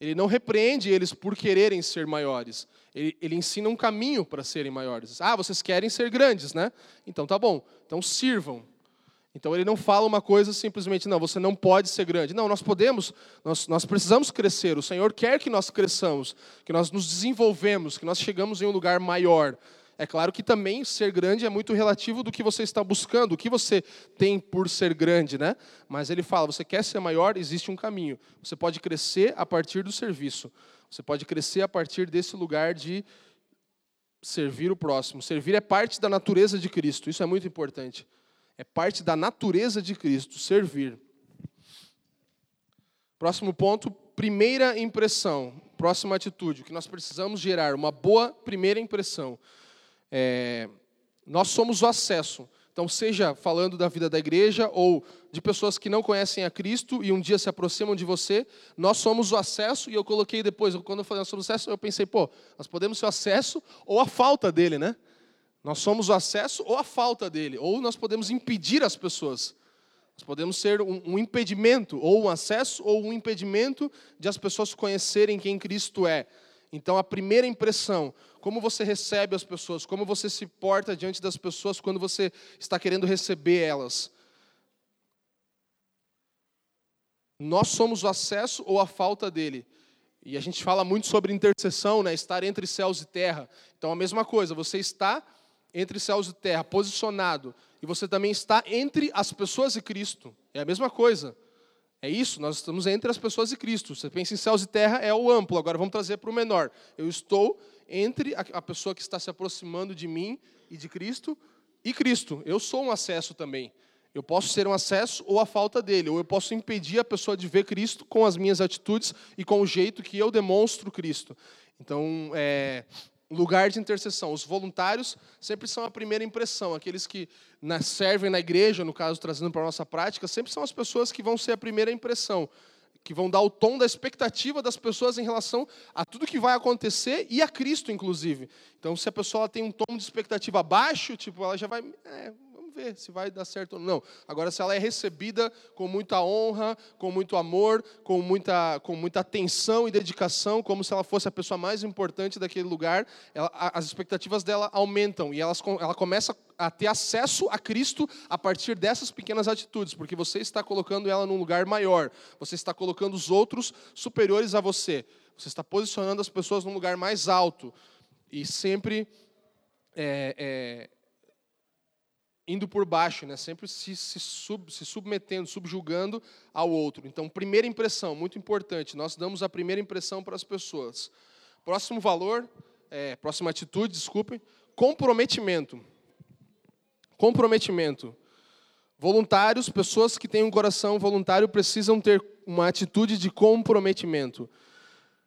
Ele não repreende eles por quererem ser maiores. Ele, ele ensina um caminho para serem maiores. Ah, vocês querem ser grandes, né? Então tá bom. Então sirvam. Então ele não fala uma coisa simplesmente, não, você não pode ser grande. Não, nós podemos, nós, nós precisamos crescer. O Senhor quer que nós cresçamos, que nós nos desenvolvemos, que nós chegamos em um lugar maior. É claro que também ser grande é muito relativo do que você está buscando, o que você tem por ser grande, né? Mas ele fala, você quer ser maior, existe um caminho. Você pode crescer a partir do serviço. Você pode crescer a partir desse lugar de servir o próximo. Servir é parte da natureza de Cristo. Isso é muito importante. É parte da natureza de Cristo, servir. Próximo ponto, primeira impressão, próxima atitude. Que nós precisamos gerar, uma boa primeira impressão. É, nós somos o acesso. Então, seja falando da vida da igreja ou de pessoas que não conhecem a Cristo e um dia se aproximam de você, nós somos o acesso, e eu coloquei depois, quando eu falei somos o acesso, eu pensei, pô, nós podemos ser o acesso ou a falta dele, né? Nós somos o acesso ou a falta dele, ou nós podemos impedir as pessoas. Nós podemos ser um, um impedimento, ou um acesso, ou um impedimento de as pessoas conhecerem quem Cristo é. Então, a primeira impressão, como você recebe as pessoas, como você se porta diante das pessoas quando você está querendo receber elas. Nós somos o acesso ou a falta dele. E a gente fala muito sobre intercessão, né? estar entre céus e terra. Então, a mesma coisa, você está entre céus e terra, posicionado, e você também está entre as pessoas e Cristo. É a mesma coisa. É isso, nós estamos entre as pessoas e Cristo. Você pensa em céus e terra, é o amplo. Agora vamos trazer para o menor. Eu estou entre a pessoa que está se aproximando de mim e de Cristo e Cristo. Eu sou um acesso também. Eu posso ser um acesso ou a falta dele, ou eu posso impedir a pessoa de ver Cristo com as minhas atitudes e com o jeito que eu demonstro Cristo. Então, é, lugar de intercessão. Os voluntários sempre são a primeira impressão. Aqueles que servem na igreja, no caso, trazendo para a nossa prática, sempre são as pessoas que vão ser a primeira impressão, que vão dar o tom da expectativa das pessoas em relação a tudo que vai acontecer e a Cristo, inclusive. Então, se a pessoa tem um tom de expectativa baixo, tipo, ela já vai. É, ver se vai dar certo ou não. Agora, se ela é recebida com muita honra, com muito amor, com muita, com muita atenção e dedicação, como se ela fosse a pessoa mais importante daquele lugar, ela, as expectativas dela aumentam e elas, ela começa a ter acesso a Cristo a partir dessas pequenas atitudes, porque você está colocando ela num lugar maior, você está colocando os outros superiores a você, você está posicionando as pessoas num lugar mais alto e sempre é, é, indo por baixo, né? sempre se, se, sub, se submetendo, subjugando ao outro. Então, primeira impressão, muito importante, nós damos a primeira impressão para as pessoas. Próximo valor, é, próxima atitude, desculpem, comprometimento. Comprometimento. Voluntários, pessoas que têm um coração voluntário, precisam ter uma atitude de comprometimento.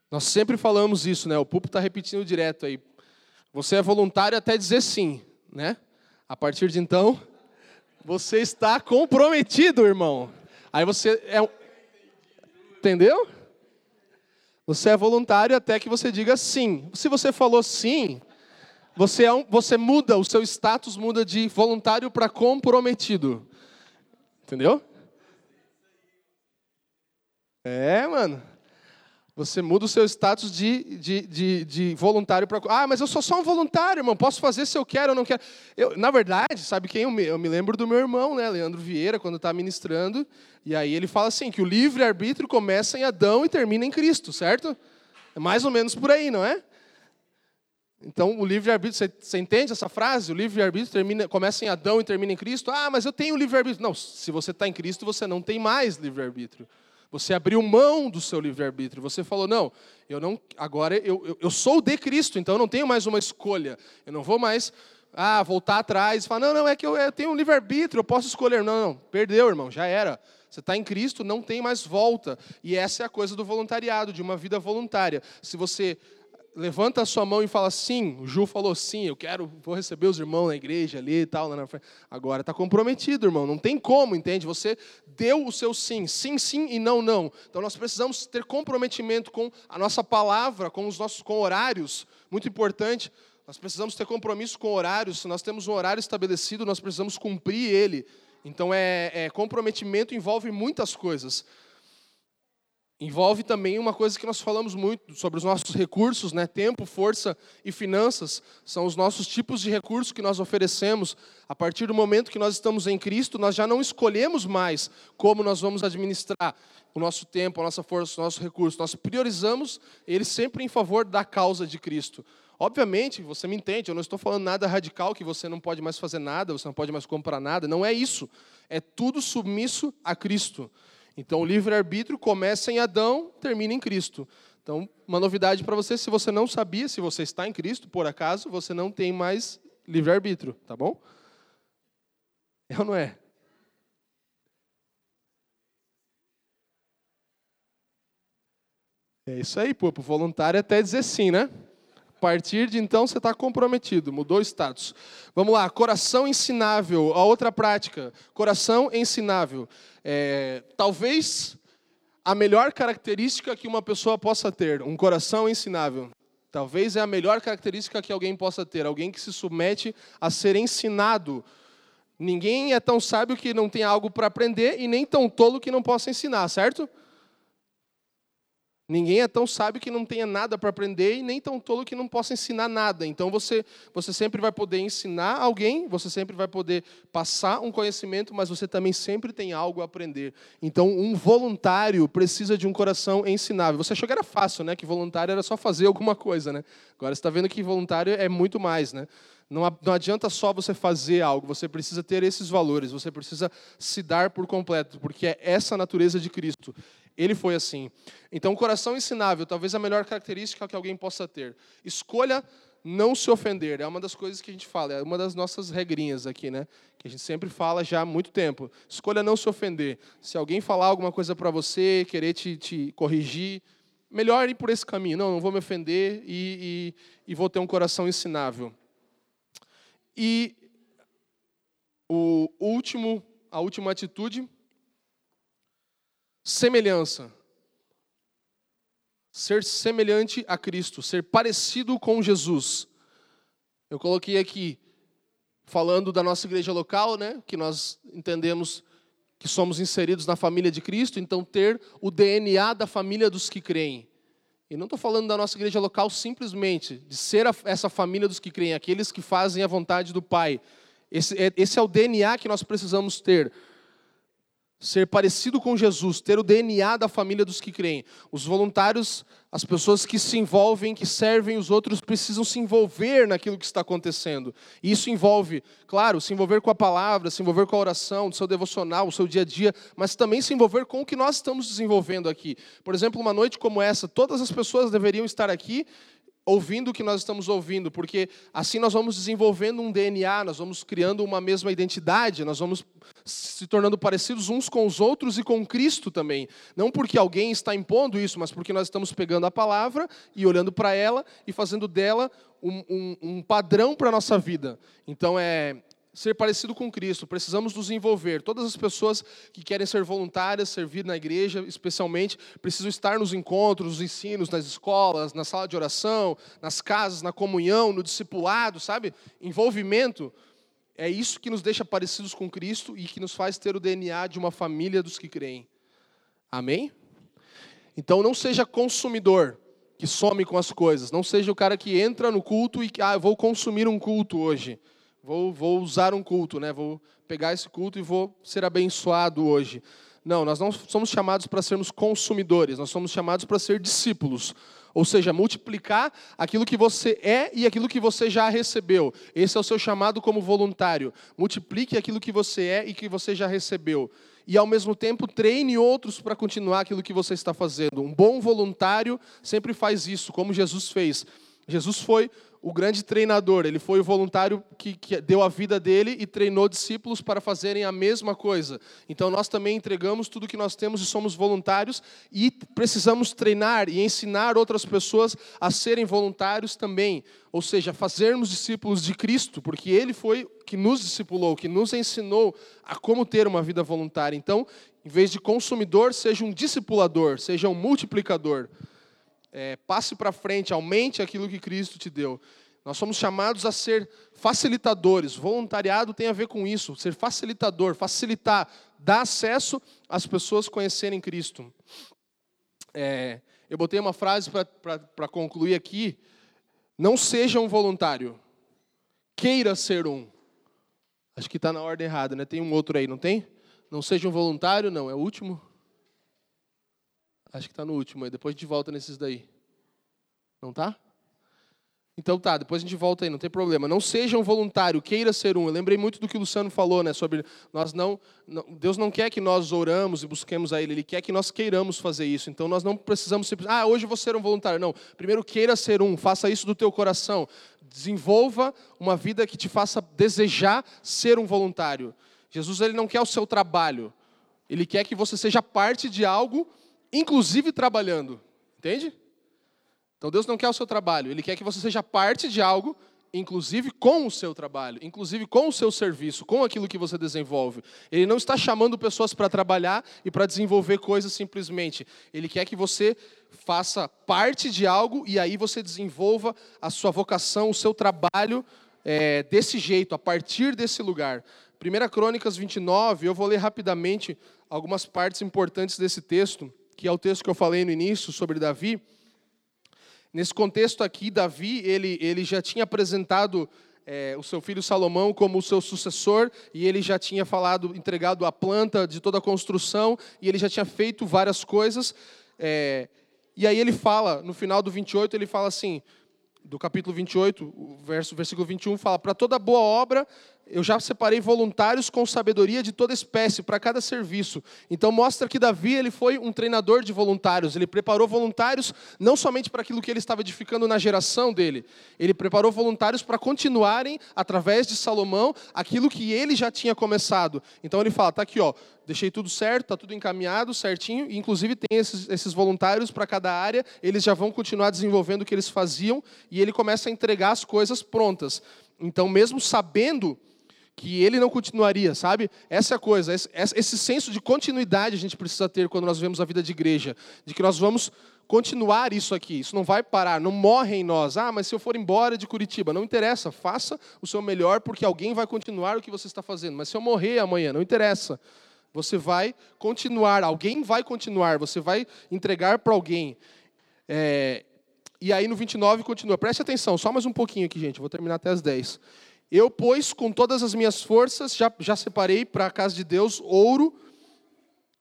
Nós sempre falamos isso, né? O Pupo está repetindo direto aí. Você é voluntário até dizer sim, né? A partir de então, você está comprometido, irmão. Aí você é. Entendeu? Você é voluntário até que você diga sim. Se você falou sim, você, é um, você muda, o seu status muda de voluntário para comprometido. Entendeu? É, mano. Você muda o seu status de, de, de, de voluntário para. Ah, mas eu sou só um voluntário, irmão. Posso fazer se eu quero ou não quero. Eu, na verdade, sabe quem? Eu me, eu me lembro do meu irmão, né, Leandro Vieira, quando está ministrando. E aí ele fala assim: que o livre-arbítrio começa em Adão e termina em Cristo, certo? É mais ou menos por aí, não é? Então, o livre-arbítrio, você, você, entende essa frase? O livre-arbítrio começa em Adão e termina em Cristo. Ah, mas eu tenho livre-arbítrio. Não, se você está em Cristo, você não tem mais livre-arbítrio. Você abriu mão do seu livre-arbítrio. Você falou, não, eu não, agora eu, eu, eu, sou de Cristo, então eu não tenho mais uma escolha. Eu não vou mais ah, voltar atrás e falar, não, não, é que eu, eu tenho um livre-arbítrio, eu posso escolher. Não, não, perdeu, irmão, já era. Você está em Cristo, não tem mais volta. E essa é a coisa do voluntariado, de uma vida voluntária. Se você levanta a sua mão e fala sim, o Ju falou sim, eu quero, vou receber os irmãos na igreja ali e tal, lá na frente. Agora está comprometido, irmão, não tem como, entende? Você deu o seu sim, sim, sim e não, não. Então nós precisamos ter comprometimento com a nossa palavra, com os nossos com horários, muito importante. Nós precisamos ter compromisso com horários. Se nós temos um horário estabelecido, nós precisamos cumprir ele. Então é, é comprometimento envolve muitas coisas envolve também uma coisa que nós falamos muito sobre os nossos recursos, né? Tempo, força e finanças são os nossos tipos de recursos que nós oferecemos. A partir do momento que nós estamos em Cristo, nós já não escolhemos mais como nós vamos administrar o nosso tempo, a nossa força, o nosso recurso. Nós priorizamos ele sempre em favor da causa de Cristo. Obviamente, você me entende, eu não estou falando nada radical que você não pode mais fazer nada, você não pode mais comprar nada, não é isso. É tudo submisso a Cristo. Então, o livre-arbítrio começa em Adão, termina em Cristo. Então, uma novidade para você, se você não sabia, se você está em Cristo, por acaso, você não tem mais livre-arbítrio, tá bom? É ou não é? É isso aí, pô, voluntário até dizer sim, né? Partir de então você está comprometido, mudou o status. Vamos lá, coração ensinável, a outra prática, coração ensinável. É, talvez a melhor característica que uma pessoa possa ter, um coração ensinável. Talvez é a melhor característica que alguém possa ter, alguém que se submete a ser ensinado. Ninguém é tão sábio que não tem algo para aprender e nem tão tolo que não possa ensinar, certo? Ninguém é tão sábio que não tenha nada para aprender e nem tão tolo que não possa ensinar nada. Então você, você sempre vai poder ensinar alguém, você sempre vai poder passar um conhecimento, mas você também sempre tem algo a aprender. Então um voluntário precisa de um coração ensinável. Você achou que era fácil, né? Que voluntário era só fazer alguma coisa, né? Agora você está vendo que voluntário é muito mais, né? Não, adianta só você fazer algo, você precisa ter esses valores, você precisa se dar por completo, porque é essa natureza de Cristo. Ele foi assim. Então, coração ensinável, talvez a melhor característica que alguém possa ter. Escolha não se ofender. É uma das coisas que a gente fala, é uma das nossas regrinhas aqui, né? Que a gente sempre fala já há muito tempo. Escolha não se ofender. Se alguém falar alguma coisa para você, querer te, te, corrigir, melhor ir por esse caminho. Não, não vou me ofender e, e, e vou ter um coração ensinável. E o último, a última atitude Semelhança. Ser semelhante a Cristo, ser parecido com Jesus. Eu coloquei aqui, falando da nossa igreja local, né, que nós entendemos que somos inseridos na família de Cristo, então ter o DNA da família dos que creem. E não estou falando da nossa igreja local simplesmente de ser a, essa família dos que creem, aqueles que fazem a vontade do Pai. Esse é, esse é o DNA que nós precisamos ter ser parecido com Jesus, ter o DNA da família dos que creem. Os voluntários, as pessoas que se envolvem, que servem os outros, precisam se envolver naquilo que está acontecendo. E isso envolve, claro, se envolver com a palavra, se envolver com a oração, o seu devocional, o seu dia a dia, mas também se envolver com o que nós estamos desenvolvendo aqui. Por exemplo, uma noite como essa, todas as pessoas deveriam estar aqui ouvindo o que nós estamos ouvindo, porque assim nós vamos desenvolvendo um DNA, nós vamos criando uma mesma identidade, nós vamos se tornando parecidos uns com os outros e com Cristo também. Não porque alguém está impondo isso, mas porque nós estamos pegando a palavra e olhando para ela e fazendo dela um, um, um padrão para a nossa vida. Então é ser parecido com Cristo, precisamos nos envolver. Todas as pessoas que querem ser voluntárias, servir na igreja, especialmente, precisam estar nos encontros, nos ensinos, nas escolas, na sala de oração, nas casas, na comunhão, no discipulado, sabe? Envolvimento. É isso que nos deixa parecidos com Cristo e que nos faz ter o DNA de uma família dos que creem. Amém? Então não seja consumidor que some com as coisas. Não seja o cara que entra no culto e ah, eu vou consumir um culto hoje. Vou, vou usar um culto, né? Vou pegar esse culto e vou ser abençoado hoje. Não, nós não somos chamados para sermos consumidores, nós somos chamados para ser discípulos. Ou seja, multiplicar aquilo que você é e aquilo que você já recebeu. Esse é o seu chamado como voluntário. Multiplique aquilo que você é e que você já recebeu. E ao mesmo tempo treine outros para continuar aquilo que você está fazendo. Um bom voluntário sempre faz isso, como Jesus fez. Jesus foi o grande treinador, ele foi o voluntário que, que, deu a vida dele e treinou discípulos para fazerem a mesma coisa. Então nós também entregamos tudo que nós temos e somos voluntários e precisamos treinar e ensinar outras pessoas a serem voluntários também. Ou seja, fazermos discípulos de Cristo, porque ele foi que nos discipulou, que nos ensinou a como ter uma vida voluntária. Então, em vez de consumidor, seja um discipulador, seja um multiplicador é, passe para frente, aumente aquilo que Cristo te deu. Nós somos chamados a ser facilitadores. Voluntariado tem a ver com isso, ser facilitador, facilitar, dar acesso às pessoas conhecerem Cristo. É, eu botei uma frase para concluir aqui. Não seja um voluntário, queira ser um. Acho que está na ordem errada, né? Tem um outro aí, não tem? Não seja um voluntário, não, é o último. Acho que está no último aí. Depois a gente volta nesses daí. Não tá? Então tá, depois a gente volta aí, não tem problema. Não seja um voluntário, queira ser um. Eu lembrei muito do que o Luciano falou, né? Sobre nós não, não, Deus não quer que nós oramos e busquemos a Ele, Ele quer que nós queiramos fazer isso. Então nós não precisamos simplesmente, ah, hoje vou ser um voluntário. Não, primeiro queira ser um, faça isso do teu coração. Desenvolva uma vida que te faça desejar ser um voluntário. Jesus ele não quer o seu trabalho, Ele quer que você seja parte de algo inclusive trabalhando. Entende? Então Deus não quer o seu trabalho, Ele quer que você seja parte de algo, inclusive com o seu trabalho, inclusive com o seu serviço, com aquilo que você desenvolve. Ele não está chamando pessoas para trabalhar e para desenvolver coisas simplesmente. Ele quer que você faça parte de algo e aí você desenvolva a sua vocação, o seu trabalho é, desse jeito, a partir desse lugar. 1 Crônicas 29, eu vou ler rapidamente algumas partes importantes desse texto que é o texto que eu falei no início sobre Davi. Nesse contexto aqui, Davi ele, ele já tinha apresentado é, o seu filho Salomão como o seu sucessor, e ele já tinha falado, entregado a planta de toda a construção, e ele já tinha feito várias coisas. É, e aí ele fala, no final do 28, ele fala assim: do capítulo 28, o verso, versículo 21, fala: Para toda boa obra eu já separei voluntários com sabedoria de toda espécie para cada serviço. Então mostra que Davi ele foi um treinador de voluntários. Ele preparou voluntários não somente para aquilo que ele estava edificando na geração dele. Ele preparou voluntários para continuarem através de Salomão aquilo que ele já tinha começado. Então ele fala: tá aqui, ó, deixei tudo certo, tá tudo encaminhado, certinho. Inclusive tem esses, esses voluntários para cada área. Eles já vão continuar desenvolvendo o que eles faziam e ele começa a entregar as coisas prontas. Então mesmo sabendo que ele não continuaria, sabe? Essa é a coisa, esse, esse senso de continuidade a gente precisa ter quando nós vemos a vida de igreja, de que nós vamos continuar isso aqui, isso não vai parar, não morre em nós. Ah, mas se eu for embora de Curitiba, não interessa, faça o seu melhor, porque alguém vai continuar o que você está fazendo. Mas se eu morrer amanhã, não interessa. Você vai continuar, alguém vai continuar, você vai entregar para alguém. É, e aí no 29 continua. Preste atenção, só mais um pouquinho aqui, gente. Vou terminar até as 10. Eu, pois, com todas as minhas forças, já, já separei para a casa de Deus ouro,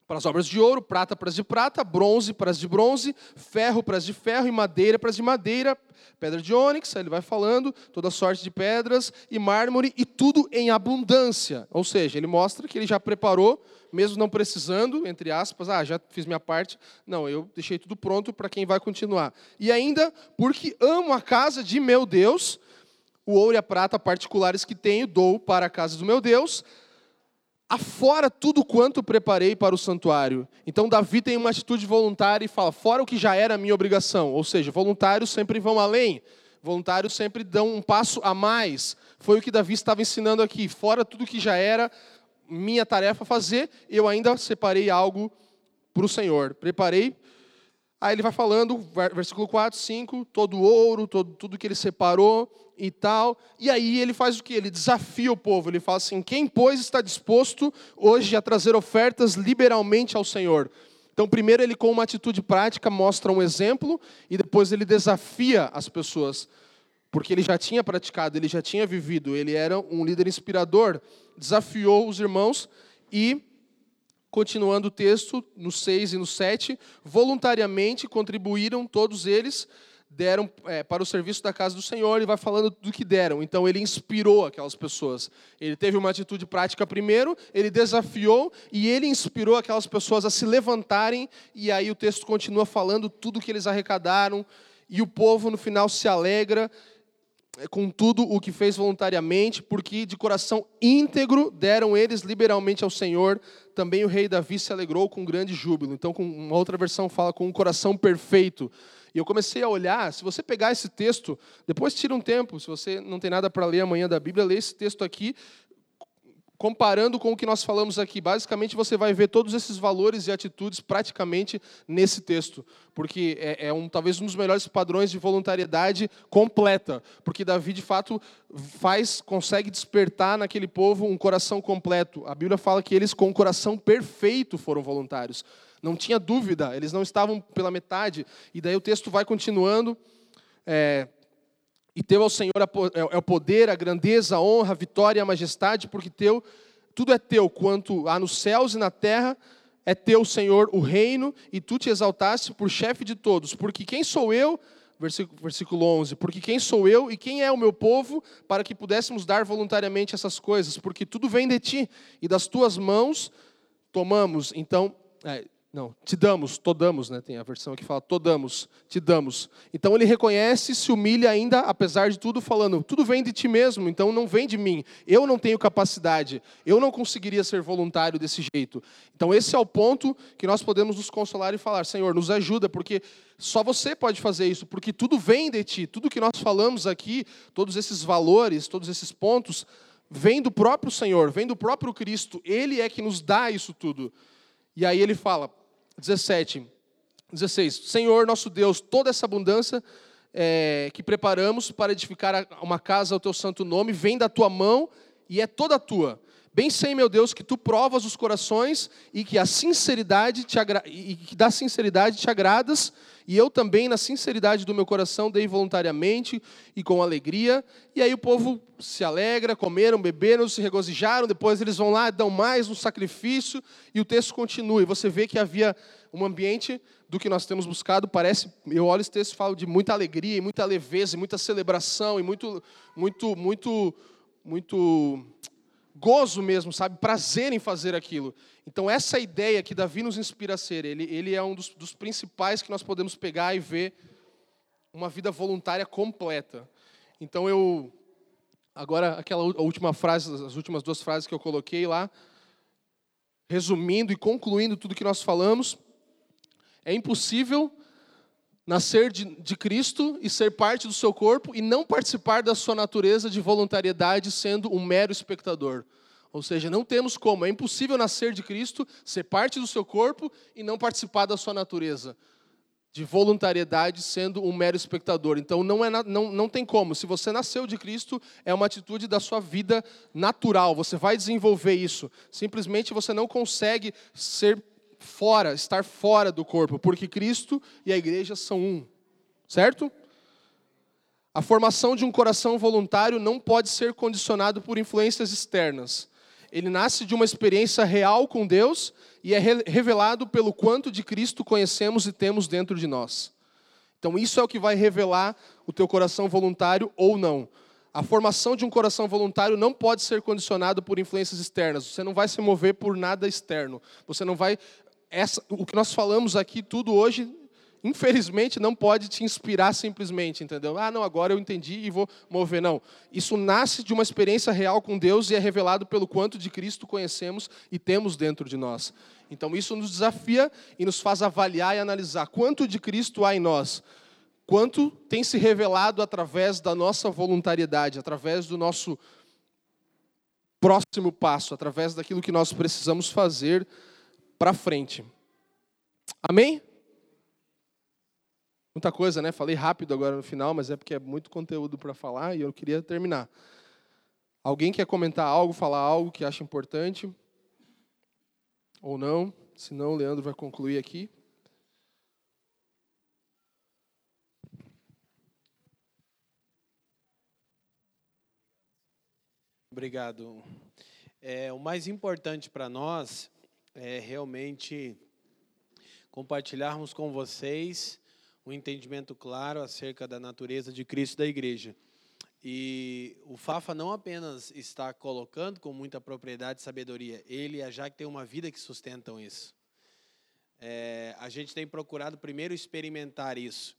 para as obras de ouro, prata para as de prata, bronze para as de bronze, ferro para as de ferro e madeira para as de madeira, pedra de ônix, aí ele vai falando, toda sorte de pedras e mármore e tudo em abundância. Ou seja, ele mostra que ele já preparou, mesmo não precisando, entre aspas, ah, já fiz minha parte. Não, eu deixei tudo pronto para quem vai continuar. E ainda, porque amo a casa de meu Deus, o ouro e a prata particulares que tenho, dou para a casa do meu Deus, afora tudo quanto preparei para o santuário. Então Davi tem uma atitude voluntária e fala, fora o que já era minha obrigação. Ou seja, voluntários sempre vão além, voluntários sempre dão um passo a mais. Foi o que Davi estava ensinando aqui, fora tudo que já era minha tarefa fazer, eu ainda separei algo para o Senhor. Preparei Aí ele vai falando, versículo 4, 5, todo o ouro, todo, tudo que ele separou e tal. E aí ele faz o que? Ele desafia o povo. Ele fala assim: quem, pois, está disposto hoje a trazer ofertas liberalmente ao Senhor? Então, primeiro ele, com uma atitude prática, mostra um exemplo e depois ele desafia as pessoas. Porque ele já tinha praticado, ele já tinha vivido, ele era um líder inspirador. Desafiou os irmãos e continuando o texto, no 6 e no 7, voluntariamente contribuíram todos eles, deram é, para o serviço da casa do Senhor, e vai falando do que deram. Então ele inspirou aquelas pessoas. Ele teve uma atitude prática primeiro, ele desafiou e ele inspirou aquelas pessoas a se levantarem, e aí o texto continua falando tudo que eles arrecadaram, e o povo no final se alegra com tudo o que fez voluntariamente, porque de coração íntegro deram eles liberalmente ao Senhor. Também o rei Davi se alegrou com grande júbilo. Então, com uma outra versão fala com um coração perfeito. E eu comecei a olhar, se você pegar esse texto, depois tira um tempo, se você não tem nada para ler amanhã da Bíblia, lê esse texto aqui, comparando com o que nós falamos aqui, basicamente você vai ver todos esses valores e atitudes praticamente nesse texto, porque é, é, um, talvez um dos melhores padrões de voluntariedade completa, porque Davi de fato faz, consegue despertar naquele povo um coração completo. A Bíblia fala que eles com um coração perfeito foram voluntários. Não tinha dúvida, eles não estavam pela metade. E daí o texto vai continuando. É, e teu ao Senhor é, é o poder, a grandeza, a honra, a vitória a majestade, porque teu, tudo é teu, quanto há nos céus e na terra, é teu, Senhor, o reino, e tu te exaltaste por chefe de todos. Porque quem sou eu, versículo, versículo 11, porque quem sou eu e quem é o meu povo, para que pudéssemos dar voluntariamente essas coisas? Porque tudo vem de ti, e das tuas mãos tomamos. Então, é, não, te damos, todamos, né? Tem a versão que fala todamos, te damos. Então ele reconhece, se humilha ainda, apesar de tudo, falando: tudo vem de ti mesmo, então não vem de mim. Eu não tenho capacidade, eu não conseguiria ser voluntário desse jeito. Então esse é o ponto que nós podemos nos consolar e falar: Senhor, nos ajuda, porque só você pode fazer isso, porque tudo vem de ti. Tudo que nós falamos aqui, todos esses valores, todos esses pontos, vem do próprio Senhor, vem do próprio Cristo. Ele é que nos dá isso tudo. E aí ele fala: 17, 16. Senhor nosso Deus, toda essa abundância é, que preparamos para edificar uma casa ao teu santo nome vem da tua mão e é toda tua. Bem sei, meu Deus, que tu provas os corações e que a sinceridade te agra... e que da sinceridade te agradas, e eu também, na sinceridade do meu coração, dei voluntariamente e com alegria. E aí o povo se alegra, comeram, beberam, se regozijaram, depois eles vão lá, dão mais um sacrifício, e o texto continua. E você vê que havia um ambiente do que nós temos buscado, parece, eu olho esse texto e falo de muita alegria, e muita leveza, e muita celebração, e muito, muito, muito, muito gozo mesmo, sabe? Prazer em fazer aquilo. Então, essa ideia que Davi nos inspira a ser, ele, ele é um dos, dos principais que nós podemos pegar e ver uma vida voluntária completa. Então, eu. Agora, aquela última frase, as últimas duas frases que eu coloquei lá, resumindo e concluindo tudo que nós falamos, é impossível nascer de, de, Cristo e ser parte do seu corpo e não participar da sua natureza de voluntariedade sendo um mero espectador. Ou seja, não temos como, é impossível nascer de Cristo, ser parte do seu corpo e não participar da sua natureza de voluntariedade sendo um mero espectador. Então não, é, não, não tem como. Se você nasceu de Cristo, é uma atitude da sua vida natural. Você vai desenvolver isso. Simplesmente você não consegue ser fora, estar fora do corpo, porque Cristo e a igreja são um, certo? A formação de um coração voluntário não pode ser condicionado por influências externas. Ele nasce de uma experiência real com Deus e é revelado pelo quanto de Cristo conhecemos e temos dentro de nós. Então, isso é o que vai revelar o teu coração voluntário ou não. A formação de um coração voluntário não pode ser condicionado por influências externas. Você não vai se mover por nada externo. Você não vai essa, o que nós falamos aqui tudo hoje, infelizmente, não pode te inspirar simplesmente, entendeu? Ah, não, agora eu entendi e vou mover. Não. Isso nasce de uma experiência real com Deus e é revelado pelo quanto de Cristo conhecemos e temos dentro de nós. Então, isso nos desafia e nos faz avaliar e analisar quanto de Cristo há em nós, quanto tem se revelado através da nossa voluntariedade, através do nosso próximo passo, através daquilo que nós precisamos fazer para frente. Amém? Muita coisa, né? Falei rápido agora no final, mas é porque é muito conteúdo para falar e eu queria terminar. Alguém quer comentar algo, falar algo que acha importante? Ou não? Senão o Leandro vai concluir aqui. Obrigado. É, o mais importante para nós é realmente compartilharmos com vocês um entendimento claro acerca da natureza de Cristo da igreja. E o Fafa não apenas está colocando com muita propriedade e sabedoria, ele e a Jaque têm uma vida que sustentam isso. É, a gente tem procurado primeiro experimentar isso.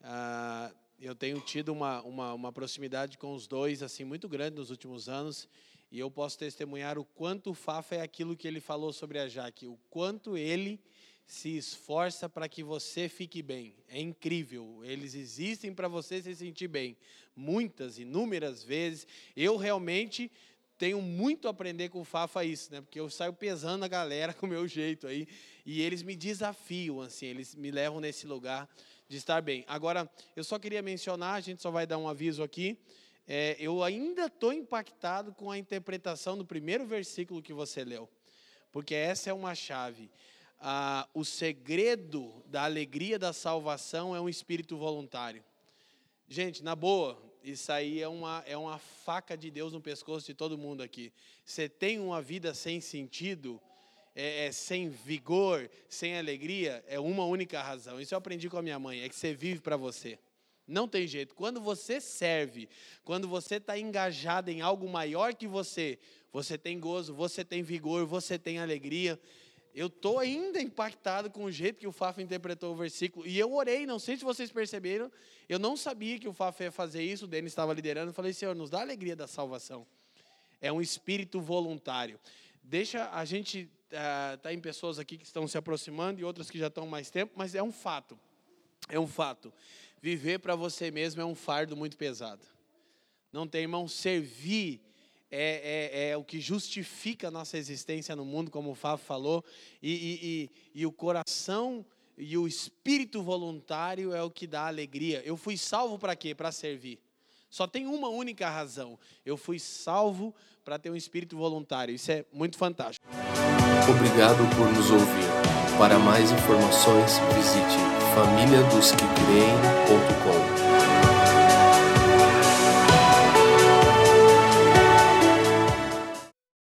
Ah, eu tenho tido uma, uma, uma proximidade com os dois assim muito grande nos últimos anos e eu posso testemunhar o quanto o Fafa é aquilo que ele falou sobre a Jaque, o quanto ele se esforça para que você fique bem. É incrível. Eles existem para você se sentir bem. Muitas, inúmeras vezes. Eu realmente tenho muito a aprender com o Fafa isso, né? Porque eu saio pesando a galera com o meu jeito aí. E eles me desafiam, assim, eles me levam nesse lugar de estar bem. Agora, eu só queria mencionar, a gente só vai dar um aviso aqui. É, eu ainda estou impactado com a interpretação do primeiro versículo que você leu, porque essa é uma chave. Ah, o segredo da alegria da salvação é um espírito voluntário. Gente, na boa, isso aí é uma, é uma faca de Deus no pescoço de todo mundo aqui. Você tem uma vida sem sentido, é, é, sem vigor, sem alegria, é uma única razão. Isso eu aprendi com a minha mãe, é que você vive para você. Não tem jeito. Quando você serve, quando você está engajado em algo maior que você, você tem gozo, você tem vigor, você tem alegria. Eu estou ainda impactado com o jeito que o Fafa interpretou o versículo. E eu orei, não sei se vocês perceberam, eu não sabia que o Fafa ia fazer isso, o Denis estava liderando. Eu falei, Senhor, nos dá a alegria da salvação. É um espírito voluntário. Deixa a gente. Uh, em pessoas aqui que estão se aproximando e outras que já estão mais tempo, mas é um fato. É um fato. Viver para você mesmo é um fardo muito pesado. Não tem, irmão, servir é, é, é, o que justifica a nossa existência no mundo, como o Fábio falou, e, e, e, e, o coração e o espírito voluntário é o que dá alegria. Eu fui salvo para quê? Para servir. Só tem uma única razão. Eu fui salvo para ter um espírito voluntário. Isso é muito fantástico. Obrigado por nos ouvir. Para mais informações, visite famíliadosquecreem.com.